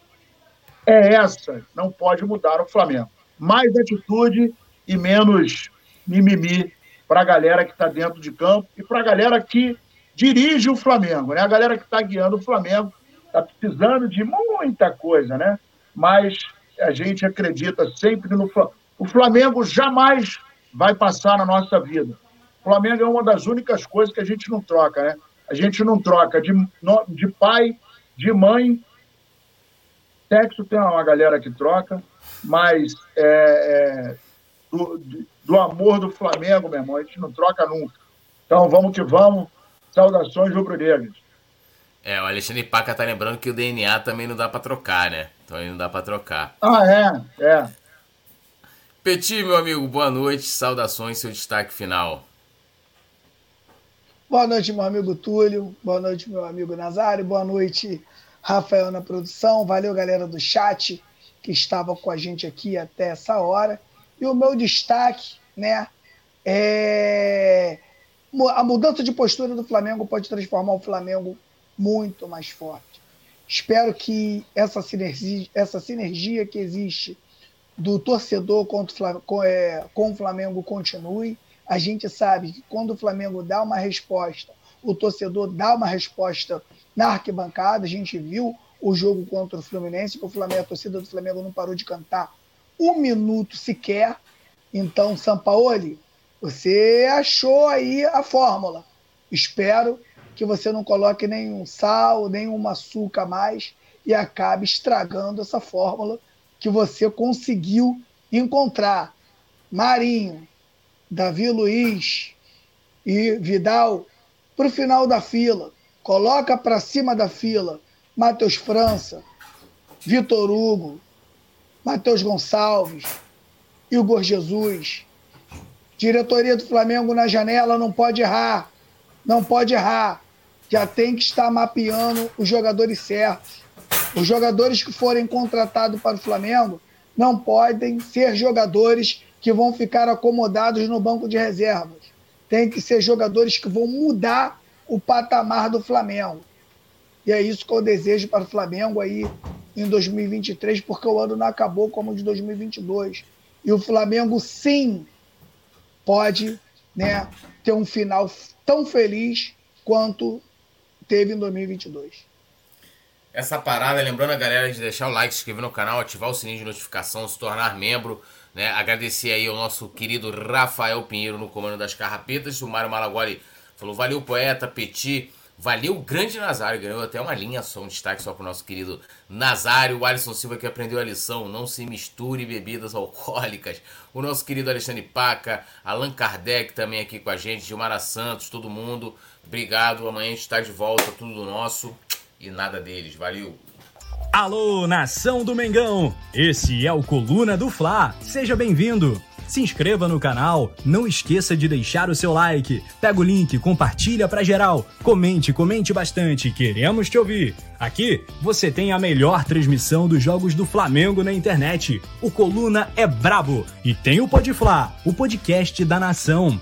é essa, não pode mudar o Flamengo mais atitude e menos mimimi para a galera que está dentro de campo e para a galera que dirige o Flamengo, né? A galera que está guiando o Flamengo está precisando de muita coisa, né? Mas a gente acredita sempre no Flamengo. O Flamengo jamais vai passar na nossa vida. O Flamengo é uma das únicas coisas que a gente não troca, né? A gente não troca de, de pai, de mãe. Sexo tem uma galera que troca, mas é, é, do, do, amor do Flamengo, meu irmão, a gente não troca nunca. Então vamos que vamos. Saudações rubro-negras. É, o Alexandre Paca tá lembrando que o DNA também não dá para trocar, né? Então aí não dá para trocar. Ah, é, é. Petit, meu amigo, boa noite. Saudações, seu destaque final. Boa noite, meu amigo Túlio. Boa noite, meu amigo Nazário. Boa noite, Rafael na produção. Valeu, galera do chat que estava com a gente aqui até essa hora. E o meu destaque, né, é a mudança de postura do Flamengo pode transformar o Flamengo muito mais forte. Espero que essa sinergia, essa sinergia que existe do torcedor é, com o Flamengo continue. A gente sabe que quando o Flamengo dá uma resposta, o torcedor dá uma resposta na arquibancada. A gente viu o jogo contra o Fluminense, que o Flamengo, a torcida do Flamengo não parou de cantar um minuto sequer. Então, Sampaoli, você achou aí a fórmula. Espero que você não coloque nenhum sal, nenhum açúcar mais e acabe estragando essa fórmula que você conseguiu encontrar. Marinho, Davi Luiz e Vidal para o final da fila. Coloca para cima da fila Matheus França, Vitor Hugo, Matheus Gonçalves, Igor Jesus. Diretoria do Flamengo na janela não pode errar. Não pode errar. Já tem que estar mapeando os jogadores certos. Os jogadores que forem contratados para o Flamengo não podem ser jogadores que vão ficar acomodados no banco de reservas. Tem que ser jogadores que vão mudar o patamar do Flamengo. E é isso que eu desejo para o Flamengo aí em 2023, porque o ano não acabou como o de 2022. E o Flamengo, sim, pode né, ter um final tão feliz quanto teve em 2022. Essa parada, lembrando a galera de deixar o like, se inscrever no canal, ativar o sininho de notificação, se tornar membro, né? Agradecer aí ao nosso querido Rafael Pinheiro no comando das carrapetas, o Mário Malagoli falou, valeu poeta, Petit, valeu grande Nazário, ganhou até uma linha só, um destaque só pro nosso querido Nazário, o Alisson Silva que aprendeu a lição, não se misture bebidas alcoólicas, o nosso querido Alexandre Paca, Allan Kardec também aqui com a gente, Gilmara Santos, todo mundo, obrigado, amanhã a gente está de volta, tudo nosso e nada deles. Valeu! Alô, nação do Mengão! Esse é o Coluna do Fla. Seja bem-vindo! Se inscreva no canal, não esqueça de deixar o seu like. Pega o link, compartilha pra geral. Comente, comente bastante, queremos te ouvir. Aqui você tem a melhor transmissão dos jogos do Flamengo na internet. O Coluna é brabo e tem o Podfla, o podcast da nação.